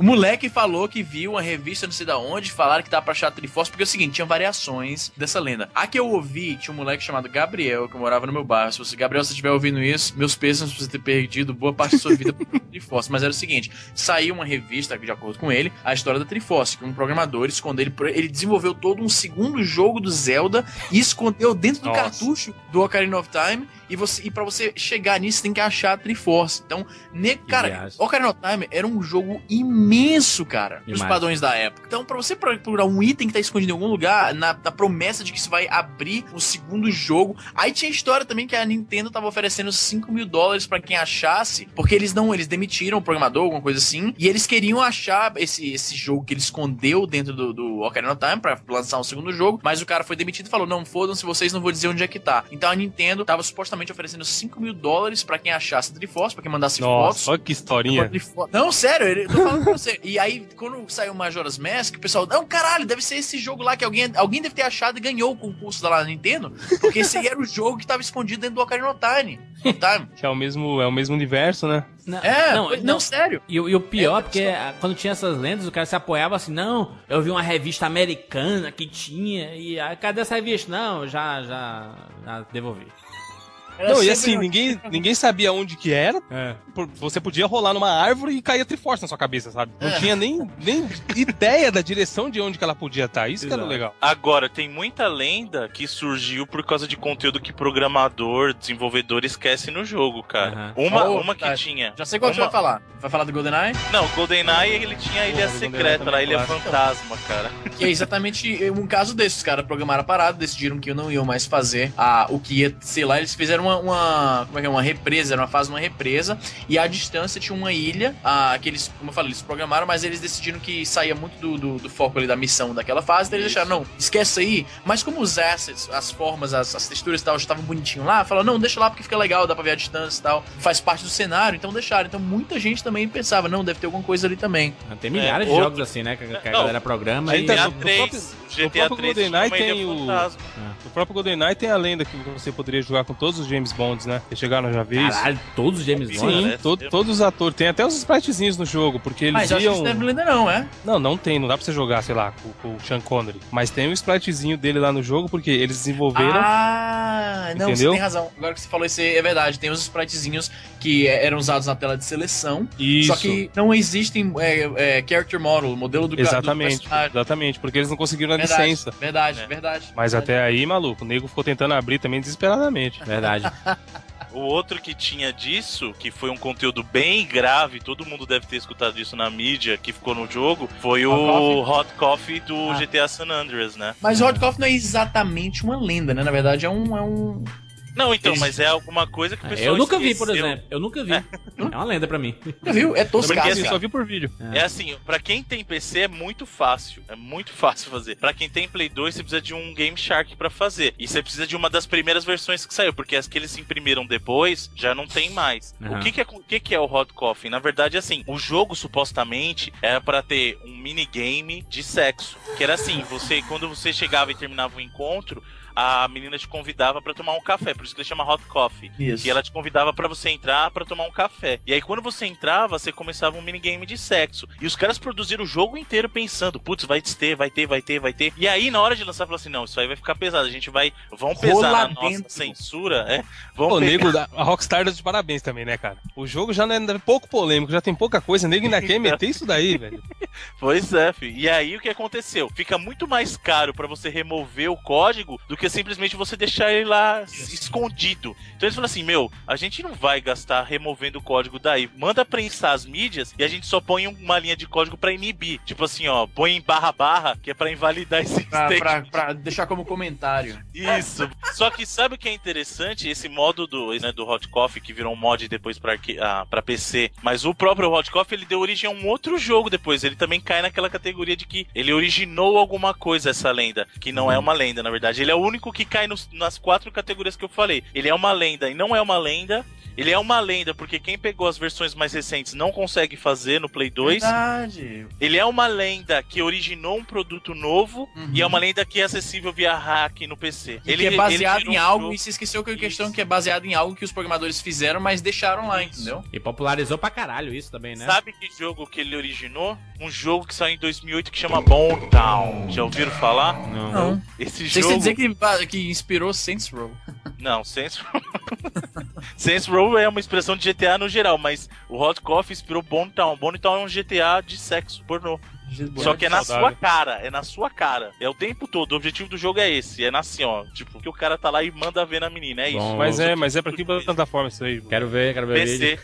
O moleque falou que viu uma revista não sei da onde, falaram que dá pra achar Triforce, porque é o seguinte, tinha variações dessa lenda. A que eu ouvi, tinha um moleque chamado Gabriel, que morava no meu bairro. Se você, Gabriel, se você estiver ouvindo isso, meus pêsames por você ter perdido boa parte da sua vida por Triforce. Mas era o seguinte, saiu uma revista, de acordo com ele, a história da Triforce, que um programador escondeu, ele, ele desenvolveu todo um segundo jogo do Zelda e escondeu dentro do Nossa. cartucho do Ocarina of Time, e, você, e pra você chegar nisso, tem que achar a Triforce. Então, ne, cara. Ocarina of Time era um jogo imenso, cara, nos padrões da época. Então, pra você procurar um item que tá escondido em algum lugar, na, na promessa de que isso vai abrir o segundo jogo. Aí tinha a história também que a Nintendo tava oferecendo 5 mil dólares pra quem achasse, porque eles não, eles demitiram o programador, alguma coisa assim, e eles queriam achar esse, esse jogo que ele escondeu dentro do, do Ocarina of Time pra lançar um segundo jogo, mas o cara foi demitido e falou: não, fodam-se vocês, não vou dizer onde é que tá. Então a Nintendo tava supostamente inicialmente oferecendo 5 mil dólares pra quem achasse Triforce, pra quem mandasse Nossa, fotos. olha que historinha. Não, sério, eu tô falando pra você. E aí, quando saiu Majora's Mask, o pessoal, não, caralho, deve ser esse jogo lá que alguém, alguém deve ter achado e ganhou o concurso da lá Nintendo, porque esse aí era o jogo que tava escondido dentro do Ocarina of Time. Time. Que é o mesmo, é o mesmo universo, né? Não, É, não, não, não, sério. E, o- e o pior, É, porque ah, quando tinha essas lendas, o cara se apoiava assim, não, eu vi uma revista americana que tinha, e ah, cadê essa revista? Não, já, já, já devolvi. Era não, e assim, no- ninguém, ninguém sabia onde que era. É. Você podia rolar numa árvore e caía Triforce na sua cabeça, sabe? Não É. tinha nem, nem ideia da direção de onde que ela podia estar. Isso que era Exato. legal. Agora, tem muita lenda que surgiu por causa de conteúdo que programador, desenvolvedor esquece no jogo, cara. Uma, Oh, uma que verdade. tinha. Já sei qual que você uma- vai falar. Vai falar do GoldenEye? Não, o GoldenEye ele tinha a ilha secreta lá, é a ilha clássico. fantasma, cara. Que é exatamente um caso desses. Os caras programaram a parada, decidiram que não iam mais fazer a, o que ia, sei lá, eles fizeram uma, uma- Como é que é? Uma represa, era uma fase de uma represa. E à distância tinha uma ilha, a, que eles, como eu falei, eles programaram, mas eles decidiram que saía muito do, do, do foco ali da missão daquela fase. Então eles deixaram, não, esquece aí. Mas como os assets, as formas, as, as texturas e tal já estavam bonitinho lá, falaram, não, deixa lá porque fica legal, dá pra ver a distância e tal. Faz parte do cenário, então deixaram. Então muita gente também pensava, não, deve ter alguma coisa ali também. Tem milhares de outro- jogos assim, né, que, que a Não, galera programa aí e... tá- no 3, próprio- o no GTA próprio 3 GoldenEye uma tem o- fantasma. No próprio GoldenEye tem a lenda que você poderia jogar com todos os James Bonds, né? Vocês chegaram já a ver isso? Caralho, todos os James Sim. Bond. Sim, né? to- todos os atores. Tem até os spritezinhos no jogo, porque eles Mas eu acho que iam. isso não é lenda não, é? Não, não tem, não dá pra você jogar, sei lá, com, com o Sean Connery. Mas tem um spritezinho dele lá no jogo, porque eles desenvolveram. Ah, não, Entendeu? você tem razão. Agora que você falou isso aí, é verdade. Tem os spritezinhos que é, eram usados na tela de seleção. isso. Só que não existem é, é, character model, modelo do ca- do Exatamente, personagem. exatamente, porque eles não conseguiram a Verdade, licença. Verdade, É. verdade. Mas verdade. até aí, maluco, o nego ficou tentando abrir também desesperadamente. Verdade. O outro que tinha disso, que foi um conteúdo bem grave, todo mundo deve ter escutado isso na mídia, que ficou no jogo, foi Hot o Hot Coffee do Ah. GTA San Andreas, né? Mas o Hot Coffee não é exatamente uma lenda, né? Na verdade, é um. É um... Não, então, Eles- mas é alguma coisa que o pessoal Eu nunca vi, por esqueceu. exemplo. Eu nunca vi. É uma lenda pra mim. Já viu? É Porque toscaço. assim, Eu só vi por vídeo. É assim, pra quem tem PC é muito fácil, é muito fácil fazer. Pra quem tem Play 2, você precisa de um Game Shark pra fazer. E você precisa de uma das primeiras versões que saiu, porque as que eles imprimiram depois já não tem mais. Aham. O que que é, o que que é o Hot Coffee? Na verdade, assim, o jogo supostamente era pra ter um minigame de sexo, que era assim, você quando você chegava e terminava o encontro, a menina te convidava pra tomar um café, por isso que ele chama Hot Coffee. Isso. E ela te convidava pra você entrar pra tomar um café. E aí quando você entrava, você começava um minigame de sexo. E os caras produziram o jogo inteiro pensando, putz, vai ter, vai ter, vai ter, vai ter. E aí na hora de lançar, falou assim, não, isso aí vai ficar pesado. A gente vai, vamos pesar Rola na nossa dentro. censura, é. Vamos pegar- nego, da- a Rockstar dá de parabéns também, né, cara? O jogo já não é pouco polêmico, já tem pouca coisa, nego ainda quer meter isso daí, velho. Pois é, filho. E aí o que aconteceu? Fica muito mais caro pra você remover o código do que simplesmente você deixar ele lá escondido. Então eles falam assim: meu, a gente não vai gastar removendo o código daí. Manda prensar as mídias e a gente só põe uma linha de código pra inibir. Tipo assim, ó, põe em barra barra, que é pra invalidar esse Pra, pra, pra deixar como comentário. Isso. Só que sabe o que é interessante? Esse modo do, né, do Hot Coffee, que virou um mod depois pra, ah, pra PC. Mas o próprio Hot Coffee, ele deu origem a um outro jogo depois. Ele também cai naquela categoria de que ele originou alguma coisa, essa lenda. Que não é uma lenda, na verdade. Ele é o único que cai nos- nas quatro categorias que eu falei. Ele é uma lenda e não é uma lenda. Ele é uma lenda porque quem pegou as versões mais recentes não consegue fazer no Play 2. Verdade. Ele é uma lenda que originou um produto novo Uhum. e é uma lenda que é acessível via hack no PC. E que é baseado em um algo, jogo- e se esqueceu que a Isso. questão que é baseado em algo que os programadores fizeram, mas deixaram lá, Isso. entendeu? E popularizou pra caralho isso também, né? Sabe que jogo que ele originou? Um jogo que saiu em 2008 que chama Bone Town. Já ouviram falar? Não. Não. Esse Você jogo. dizer que, que inspirou Saints Row. Não, Saints Row. Saints Row é uma expressão de GTA no geral, mas o Hot Coffee inspirou Bone Town. Bone Town é um GTA de sexo, pornô. Só que é na saudável. sua cara, é na sua cara. É o tempo todo. O objetivo do jogo é esse. É na assim, ó. Tipo, que o cara tá lá e manda ver na menina. É isso. Bom, Mas é, mas é pra que plataforma isso aí? Quero ver, quero ver. PC.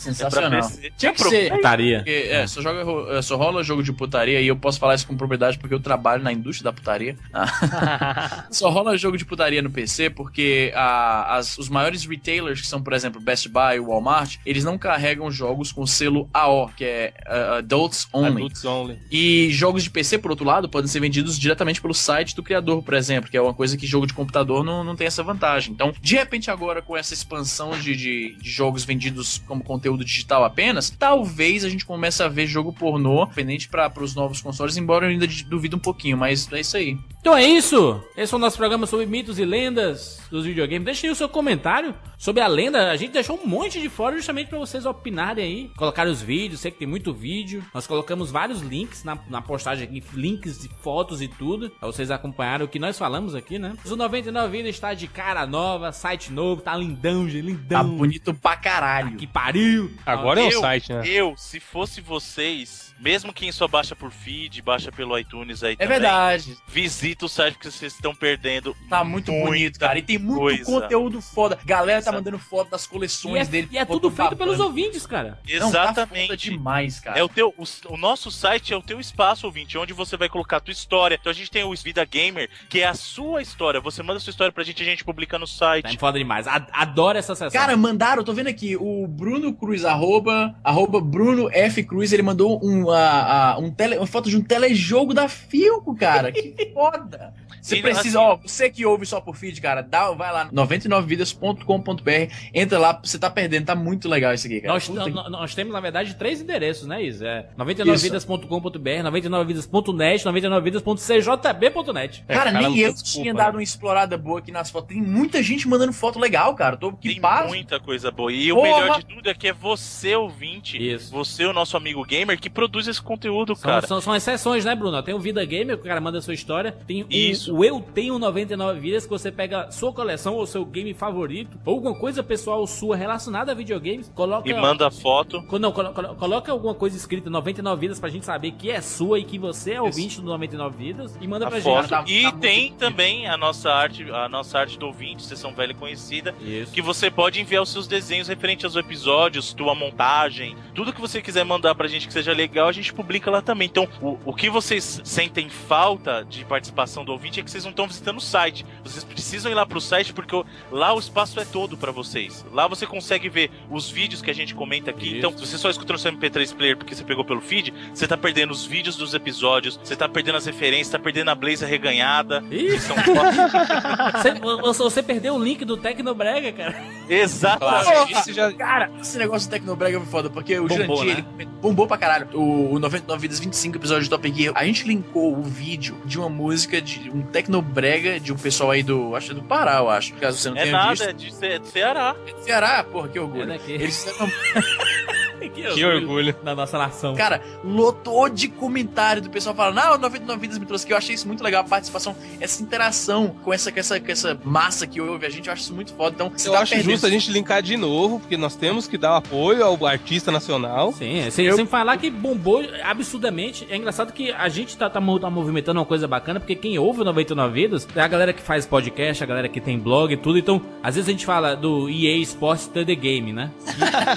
Sensacional. PC. Tinha que ser. Putaria. Porque, é, só, joga, é, só rola jogo de putaria e eu posso falar isso com propriedade porque eu trabalho na indústria da putaria. Ah. só rola jogo de putaria no PC porque a- as- os maiores retailers, que são, por exemplo, Best Buy e Walmart, eles não carregam jogos com selo AO, que é uh, Adults Only. Adults Only. E jogos de PC, por outro lado, podem ser vendidos diretamente pelo site do criador, por exemplo, que é uma coisa que jogo de computador não, não tem essa vantagem. Então, de repente, agora com essa expansão de, de, de jogos vendidos como conteúdo digital apenas, talvez a gente comece a ver jogo pornô pendente para os novos consoles, embora eu ainda duvido um pouquinho, mas é isso aí. Então é isso. Esse foi o nosso programa sobre mitos e lendas dos videogames. Deixe aí o seu comentário sobre a lenda. A gente deixou um monte de fora justamente pra vocês opinarem aí. Colocaram os vídeos, sei que tem muito vídeo. Nós colocamos vários links na, na postagem aqui, links de fotos e tudo. Pra vocês acompanharem o que nós falamos aqui, né? O 99 Vida está de cara nova, site novo, tá lindão, gente, Tá lindão. bonito pra caralho. Que pariu. Agora é eu, site, né? Eu, se fosse vocês, mesmo quem só baixa por feed, baixa pelo iTunes aí É também, verdade. visita o site porque vocês estão perdendo. Tá muito bonito, cara. E tem muito coisa. conteúdo foda. Galera tá mandando foto das E coleções é, dele. e é tudo feito babando. pelos ouvintes, cara. Não, tá foda Exatamente. demais, cara. É o teu, o, o nosso site é o teu espaço, ouvinte, onde você vai colocar a tua história. Então a gente tem o Vida Gamer, que é a sua história. Você manda a sua história pra gente, a gente publica no Tá site. foda demais. Adoro essa sessão. Cara, mandaram, tô vendo aqui, o Bruno Cruz, arroba, arroba Bruno F. Cruz, ele mandou um, a, a- um tele, uma foto de um telejogo da Filco, cara. Que foda. Você E, precisa, assim- ó, você que ouve só por feed, cara, dá, vai lá, 99vidas.com.br, entra lá, você tá perdendo, tá muito legal isso aqui, cara. Nós, Puta que- nó- nós temos, na verdade, três endereços, né, Isa? É 99vidas.com.br, 99vidas.net, 99vidas.cjb.net. É, Cara, cara, nem eu desculpa, tinha né? dado uma explorada boa aqui nas fotos. Tem muita gente mandando foto legal, cara. Tô que Tem paz. muita coisa boa. E o Porra! melhor de tudo é que é você, ouvinte, Isso. você, o nosso amigo gamer, que produz esse conteúdo, São, cara. são, são exceções, né, Bruno? Tem o Vida Gamer, que o cara manda a sua história. Tem o- Isso. o, Eu Tenho 99 Vidas, que você pega sua coleção ou seu game favorito, ou alguma coisa pessoal sua relacionada a videogames, coloca... E manda foto. Não, colo- colo- coloca alguma coisa escrita 99 Vidas pra gente saber que é sua e que você é ouvinte do 99 Vidas e manda A pra foto. gente. Tá- e tá tem também a nossa arte, a nossa arte do ouvinte, sessão velha e conhecida, Isso. que você pode enviar os seus desenhos referentes aos episódios, tua montagem, tudo que você quiser mandar pra gente que seja legal, a gente publica lá também. Então, o, o que vocês sentem falta de participação do ouvinte é que vocês não estão visitando o site. Vocês precisam ir lá pro site porque lá o espaço é todo pra vocês. Lá você consegue ver os vídeos que a gente comenta aqui. Isso. Então, se você só escutou no seu MP3 player porque você pegou pelo feed, você tá perdendo os vídeos dos episódios, você tá perdendo as referências, tá perdendo a Blaze reganhada. Fotos- você, você- você perdeu o link do Tecnobrega, cara. Exatamente. Claro, já, Cara, esse negócio do Tecnobrega foi foda, porque o Bombou, Jurandir, né? ele bombou pra caralho. O, o 99 Vidas 25 episódio de Top Gear, a gente linkou o vídeo de uma música de um Tecnobrega de um pessoal aí do, acho é do Pará, eu acho. Caso você não É tenha nada, visto. é de Ce- de Ceará. Ceará, porra, que É orgulho. daqui. Eles fizeram que orgulho. da nossa nação. Cara, lotou de comentário do pessoal falando, ah, o 99 Vidas me trouxe aqui. Eu achei isso muito legal, a participação, essa interação com essa, com essa, com essa massa que ouve a gente, eu acho isso muito foda. Então, você Eu tá acho perdendo. justo a gente linkar de novo, porque nós temos que dar apoio ao artista nacional. Sim, sem, Eu- sem falar que bombou absurdamente. É engraçado que a gente tá, tá, tá movimentando uma coisa bacana, porque quem ouve o 99 Vidas é a galera que faz podcast, a galera que tem blog e tudo. Então, às vezes a gente fala do EA Sports The Game, né?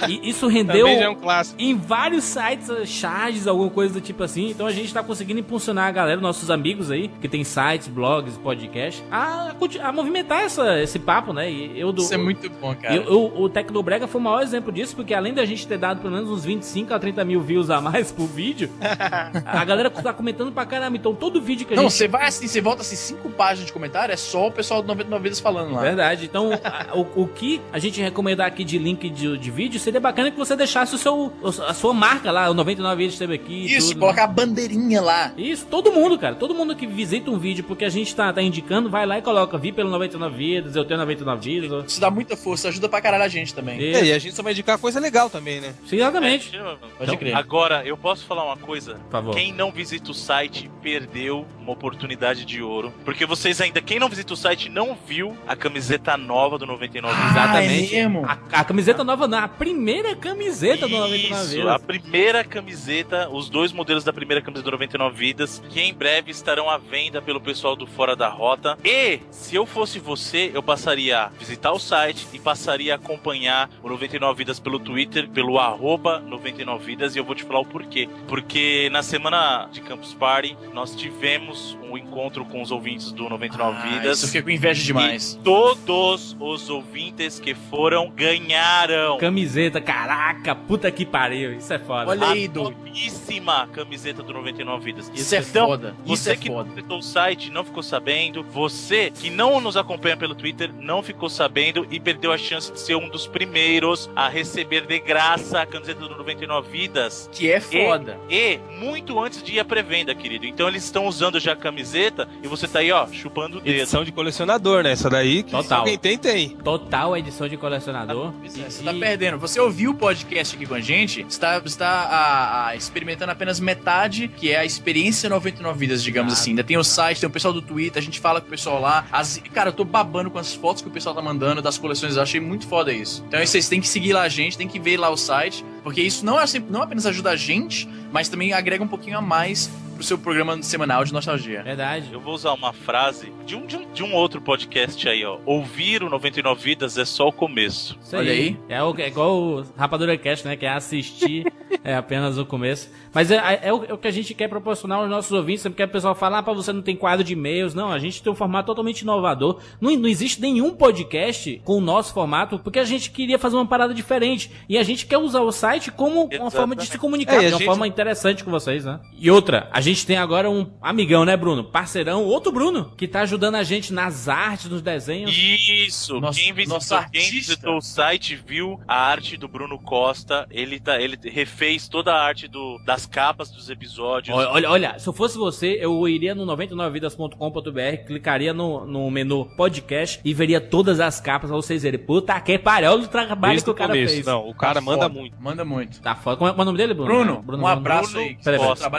E, e isso rendeu é um clássico. em vários sites, eh, charges, alguma coisa do tipo assim. Então a gente tá conseguindo impulsionar a galera, nossos amigos aí, que tem sites, blogs, podcast, a, a movimentar essa, esse papo, né? E eu do. Isso é muito bom, cara. Eu, eu- o Tecnobrega foi o maior exemplo disso, porque além da gente ter dado pelo menos uns 25 a 30 mil views a mais por vídeo, a galera tá comentando pra caramba. Então todo vídeo que a Não, gente. você vai assim, você volta assim, cinco páginas de comentário, é só o pessoal do 99 Vidas falando lá. Verdade. Então, a- o, o que a gente recomendar aqui de link de, de vídeo seria bacana que você deixasse o seu, a sua marca lá, o 99 vídeos esteve aqui. Isso, tudo, né? colocar a bandeirinha lá. Isso, todo mundo, cara. Todo mundo que visita um vídeo porque a gente tá, tá indicando, vai lá e coloca. Vi pelo 99 vidas, eu tenho 99 vidas. ou- Isso dá muita força, ajuda pra caralho a gente também. Isso. É, e a gente só vai indicar coisa legal também, né? Sim, exatamente. É, Pode crer. Agora, eu posso falar uma coisa? Por favor. Quem não visita o site perdeu uma oportunidade de ouro. Porque vocês ainda, quem não visita o site não viu a camiseta nova do 99 Exatamente. Ah, é mesmo? A, a camiseta nova, não, a primeira camiseta do 99 Isso, a primeira camiseta, os dois modelos da primeira camiseta do 99 Vidas, que em breve estarão à venda pelo pessoal do Fora da Rota. E, se eu fosse você, eu passaria a visitar o site e passaria a acompanhar o 99 Vidas pelo Twitter, pelo arroba 99 Vidas, e eu vou te falar o porquê. Porque na semana de Campus Party, nós tivemos um encontro com os ouvintes do 99 Ah, Vidas. isso eu fiquei com inveja demais. E todos os ouvintes que foram ganharam. Camiseta, caraca, puta que pariu. Isso é foda. Olha aí, novíssima camiseta do 99 Vidas. Isso é Então, foda. Isso Você é que foda. visitou o site, não ficou sabendo. Você que não nos acompanha pelo Twitter, não ficou sabendo e perdeu a chance de ser um dos primeiros a receber de graça a camiseta do 99 Vidas. Que é foda. E muito antes de ir à pré-venda, querido. Então eles estão usando já a camiseta e você tá aí, ó, chupando o dedo. Edição de colecionador, né? Essa daí, que se Total. alguém tem, tem. Total edição de colecionador. É, E- você tá perdendo. Você ouviu o podcast aqui a gente, está, está a- a experimentando apenas metade, que é a experiência 99 vidas, digamos Ah, assim. Ainda tem o site, tem o pessoal do Twitter, a gente fala com o pessoal lá. As- cara, eu tô babando com as fotos que o pessoal tá mandando das coleções, eu achei muito foda isso. Então vocês têm que seguir lá a gente, tem que ver lá o site, porque isso não, é não apenas ajuda a gente, mas também agrega um pouquinho a mais pro seu programa semanal de nostalgia. Verdade. Eu vou usar uma frase de um, de um, de um outro podcast aí, ó. Ouvir o 99 Vidas é só o começo. Isso Olha aí. É, o- é igual o Rapadura Cast, né? Que é assistir é apenas o começo. Mas é, é o, é o que a gente quer proporcionar aos nossos ouvintes, porque a pessoa fala, ah, pra você não tem quadro de e-mails. Não, a gente tem um formato totalmente inovador. Não, não existe nenhum podcast com o nosso formato, porque a gente queria fazer uma parada diferente. E a gente quer usar o site como uma forma de se comunicar, É, de uma gente- forma interessante com vocês, né? E outra, a gente tem agora um amigão, né, Bruno? Parceirão, outro Bruno, que tá ajudando a gente nas artes, nos desenhos. Isso! Nosso- quem, visitou, nosso quem artista. visitou o site viu a arte do Bruno Costa. Ele, tá, ele refez toda a arte do, das capas dos episódios. Olha, olha, olha, se eu fosse você, eu iria no 99vidas.com.br, clicaria no, no menu podcast e veria todas as capas pra vocês verem. Puta que pariu, olha o trabalho Desde que o cara começo. fez. Não, o cara Tá manda foda, muito. Manda muito. Tá foda. Como é, qual é o nome dele, Bruno? Bruno, Bruno um abraço Bruno aí.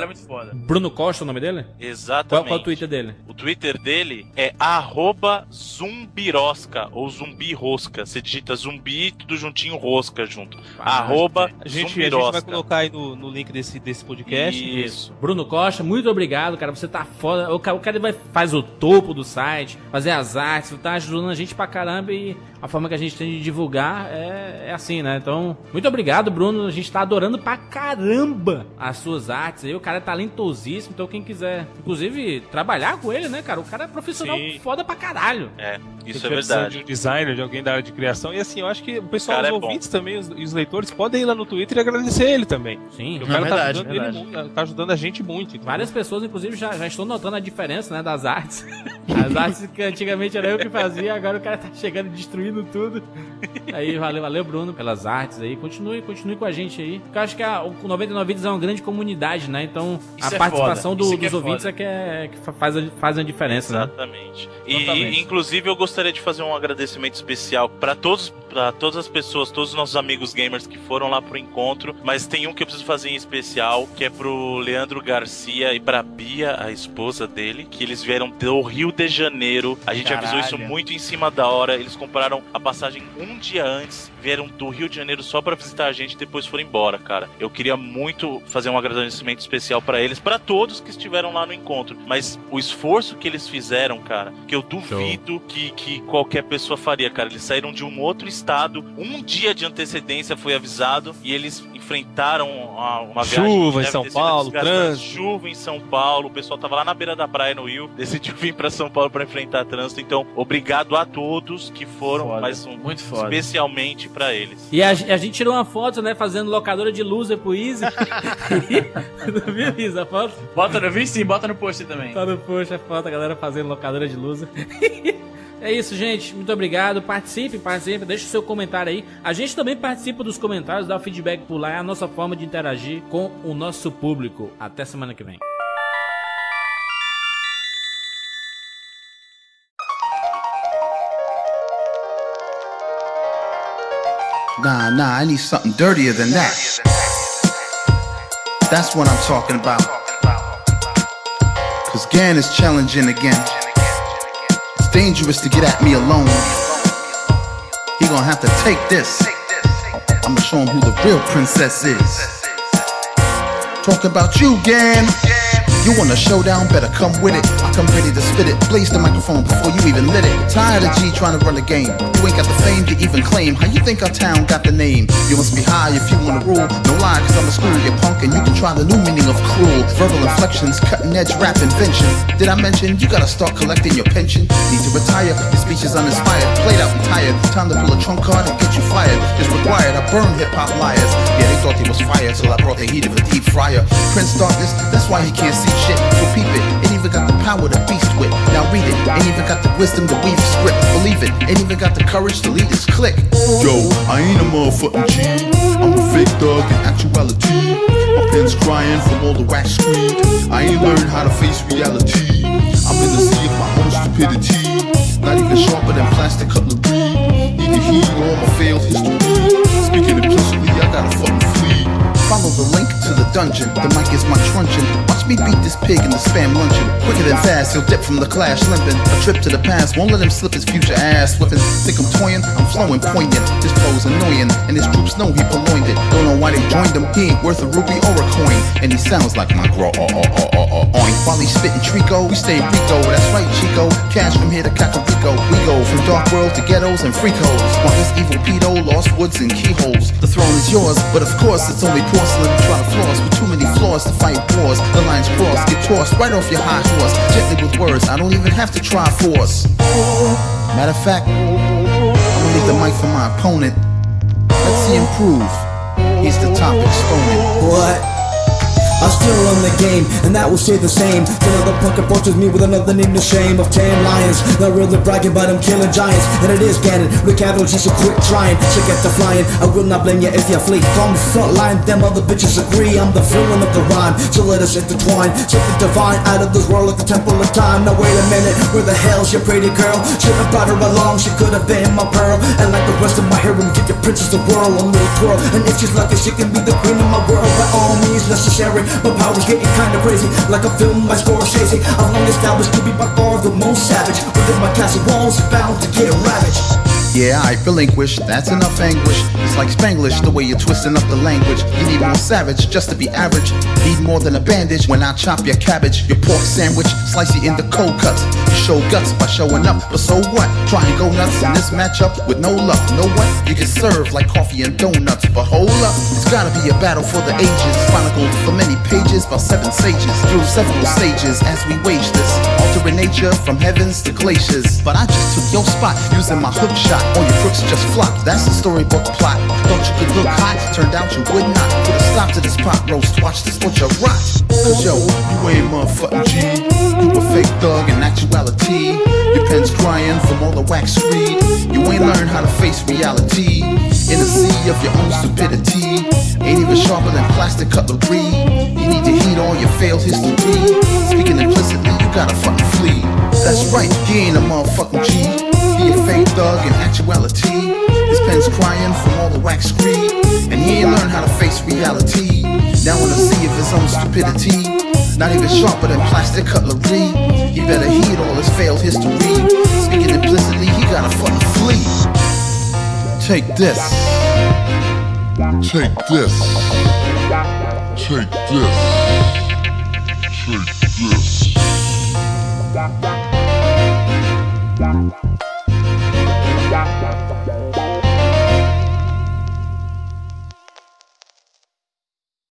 É muito foda. Bruno Costa, o nome dele? Qual, Exatamente. qual é o Twitter dele? O Twitter dele é arroba zumbirosca ou zumbi rosca. Você digita zumbi tudo juntinho rosca junto. Ah, arroba A gente, a gente zumbirosca. vai colocar aí no, no link desse, desse podcast. Isso. Bruno Costa, muito obrigado, cara. Você tá foda. O cara, o cara vai, faz o topo do site, fazer as artes, tá ajudando a gente pra caramba e a forma que a gente tem de divulgar é, é assim, né? Então, muito obrigado, Bruno. A gente tá adorando pra caramba as suas artes aí. O cara é talentosíssimo, então quem quiser, inclusive, trabalhar com ele, né, cara? O cara é profissional Sim. foda pra caralho. É, isso é verdade. De um designer, de alguém da área de criação. E assim, eu acho que o pessoal, Cara, os é bom. ouvintes também, os, e os leitores, podem ir lá no Twitter e agradecer ele também. Sim. O cara é tá, verdade, ajudando é ele tá ajudando a gente muito. entendeu? Várias pessoas, inclusive, já, já estão notando a diferença, né, das artes. As artes que antigamente era eu que fazia, agora o cara tá chegando e destruindo tudo. Aí, valeu, valeu, Bruno, pelas artes aí. Continue, continue com a gente aí. Porque eu acho que a, o 99 Vidas é uma grande comunidade, né? Então, Isso a é participação do- é dos ouvintes foda. é que, é, que fa- faz, a, faz a diferença, né? Exatamente. E, Totalmente. e, inclusive eu gostaria de fazer um agradecimento especial para todos, para todas as pessoas, todos os nossos amigos gamers que foram lá pro encontro, mas tem um que eu preciso fazer em especial, que é pro Leandro Garcia e pra Bia, a esposa dele, que eles vieram do Rio de Janeiro. A gente avisou isso Caralho. muito em cima da hora. Eles compraram a passagem um dia antes, vieram do Rio de Janeiro só pra visitar a gente e depois foram embora, cara. Eu queria muito fazer um agradecimento especial pra eles, pra todos que estiveram lá no encontro, mas o esforço que eles fizeram, cara, que eu duvido que, que qualquer pessoa faria, cara. Eles saíram de um outro estado, um dia de antecedência foi avisado e eles enfrentaram uma, uma Chuva em São Paulo, trânsito. Chuva em São Paulo, o pessoal tava lá na beira da praia no Rio, decidiu vir pra São Paulo pra enfrentar trânsito. Então, obrigado a todos que foram, Foda. mas um, Muito foda. especialmente pra eles. E a, a gente tirou uma foto, né, fazendo locadora de loser pro Easy. Não viu, Easy, a foto? Bota no vídeo sim, bota no post também. Tá no post a foto, a galera fazendo locadora de loser. É isso, gente. Muito obrigado. Participe, participe. Deixe o seu comentário aí. A gente também participa dos comentários, dá o feedback por lá. É a nossa forma de interagir com o nosso público. Até semana que vem. Nah, nah, I need something dirtier than that. That's what I'm talking about. Cause Gan is challenging again. Dangerous to get at me alone. He gonna have to take this. I'ma show him who the real princess is. Talk about you, gang. You want a showdown? Better come with it. I come ready to spit it. Blaze the microphone before you even lit it. Tired of G trying to run the game. You ain't got the fame to even claim. How you think our town got the name? You must be high if you wanna rule. No lie, cause I'm a school, you punk, and you can try the new meaning of cruel. Verbal inflections, cutting edge rap invention. Did I mention you gotta start collecting your pension? Need to retire, your speech is uninspired. Played out and tired. Time to pull a trunk card and get you fired. It's required, I burn hip hop liars. Yeah, they thought they was fire till I brought the heat of a deep fryer. Prince Darkness, that's why he can't see shit. So peep it, ain't even got the power to beast with. Now read it, ain't even got the wisdom to weave a script. Believe it, ain't even got the courage to lead his clique. Yo, I ain't a motherfucking G. I'm a fake thug in actuality. My pen's crying from all the wax screed. I ain't learned how to face reality. I'm in the sea of my own stupidity. Not even sharper than plastic cutlery. Need to heed all my failed history. Speaking implicitly, I gotta fucking flee. Follow the link to the dungeon. The mic is my truncheon. Watch me beat this pig in the spam luncheon. Quicker than fast, he'll dip from the clash limping. A trip to the past won't let him slip his future ass slipping. Think I'm toying? I'm flowing poignant. This flow's annoying, and his troops know he purloined it. Don't know why they joined him. He ain't worth a ruby or a coin, and he sounds like my gro. Oh, uh, oh, uh, oh, uh, oh, oh, oink. While he's spitting Trico, we stay Rico. That's right, Chico. Cash from here to Cacarico. We go from dark world to ghettos and freakos. While this evil pedo lost woods and keyholes. The throne is yours, but of course it's only Try to floss with too many flaws to fight wars. The lines cross, get tossed right off your high horse. Gently with words, I don't even have to try force. Matter of fact, I'ma leave the mic for my opponent. Let's see him prove. He's the top exponent. What? I'm still on the game, and that will stay the same. Till another punk approaches me with another name to shame of tame lions. Not really bragging, but I'm killing giants. And it is Ganon. Rick Cavill just a quit trying to get to flying. I will not blame you if you flee from the front line. Them other bitches agree. I'm the villain of the rhyme. So let us intertwine. Something divine out of this world like the temple of time. Now wait a minute, where the hell's your pretty girl? Should have brought her along. She could have been my pearl. And like the rest of my harem, give your princess a whirl, a little twirl. And if she's lucky, she can be the queen of my world. By all means necessary. My power's getting kinda crazy, like a film by Scorsese. I've long established to be by far the most savage. Within my castle walls, bound to get ravaged. Yeah, I relinquish, that's enough anguish. It's like Spanglish, the way you're twisting up the language. You need more savage just to be average. Need more than a bandage when I chop your cabbage. Your pork sandwich, slice it into cold cuts. You show guts by showing up, but so what? Try and go nuts in this matchup with no luck. Know what? You get served like coffee and donuts, but hold up. It's gotta be a battle for the ages. Chronicled for many pages by seven sages. Through several stages as we wage this. Altering nature from heavens to glaciers. But I just took your spot using my hook shot. All your crooks just flopped. That's the storybook plot. Thought you could look hot, turned out you would not. Put a stop to this pot roast. Watch this butcher rot. Cause yo, You ain't motherfucking G. You a fake thug in actuality. your pen's crying from all the wax screed. You ain't learned how to face reality. In the sea of your own stupidity. Ain't even sharper than plastic cutlery. You need to heed all your failed history. Speaking implicitly, you gotta fucking flee. That's right, he ain't a motherfucking G. A fake thug in actuality. His pen's crying from all the wax screed. And he ain't learned how to face reality. Now in the sea of his own stupidity. Not even sharper than plastic cutlery. He better heed all his failed history. Speaking implicitly, he gotta fucking flee. Take this. Take this. Take this. Take this.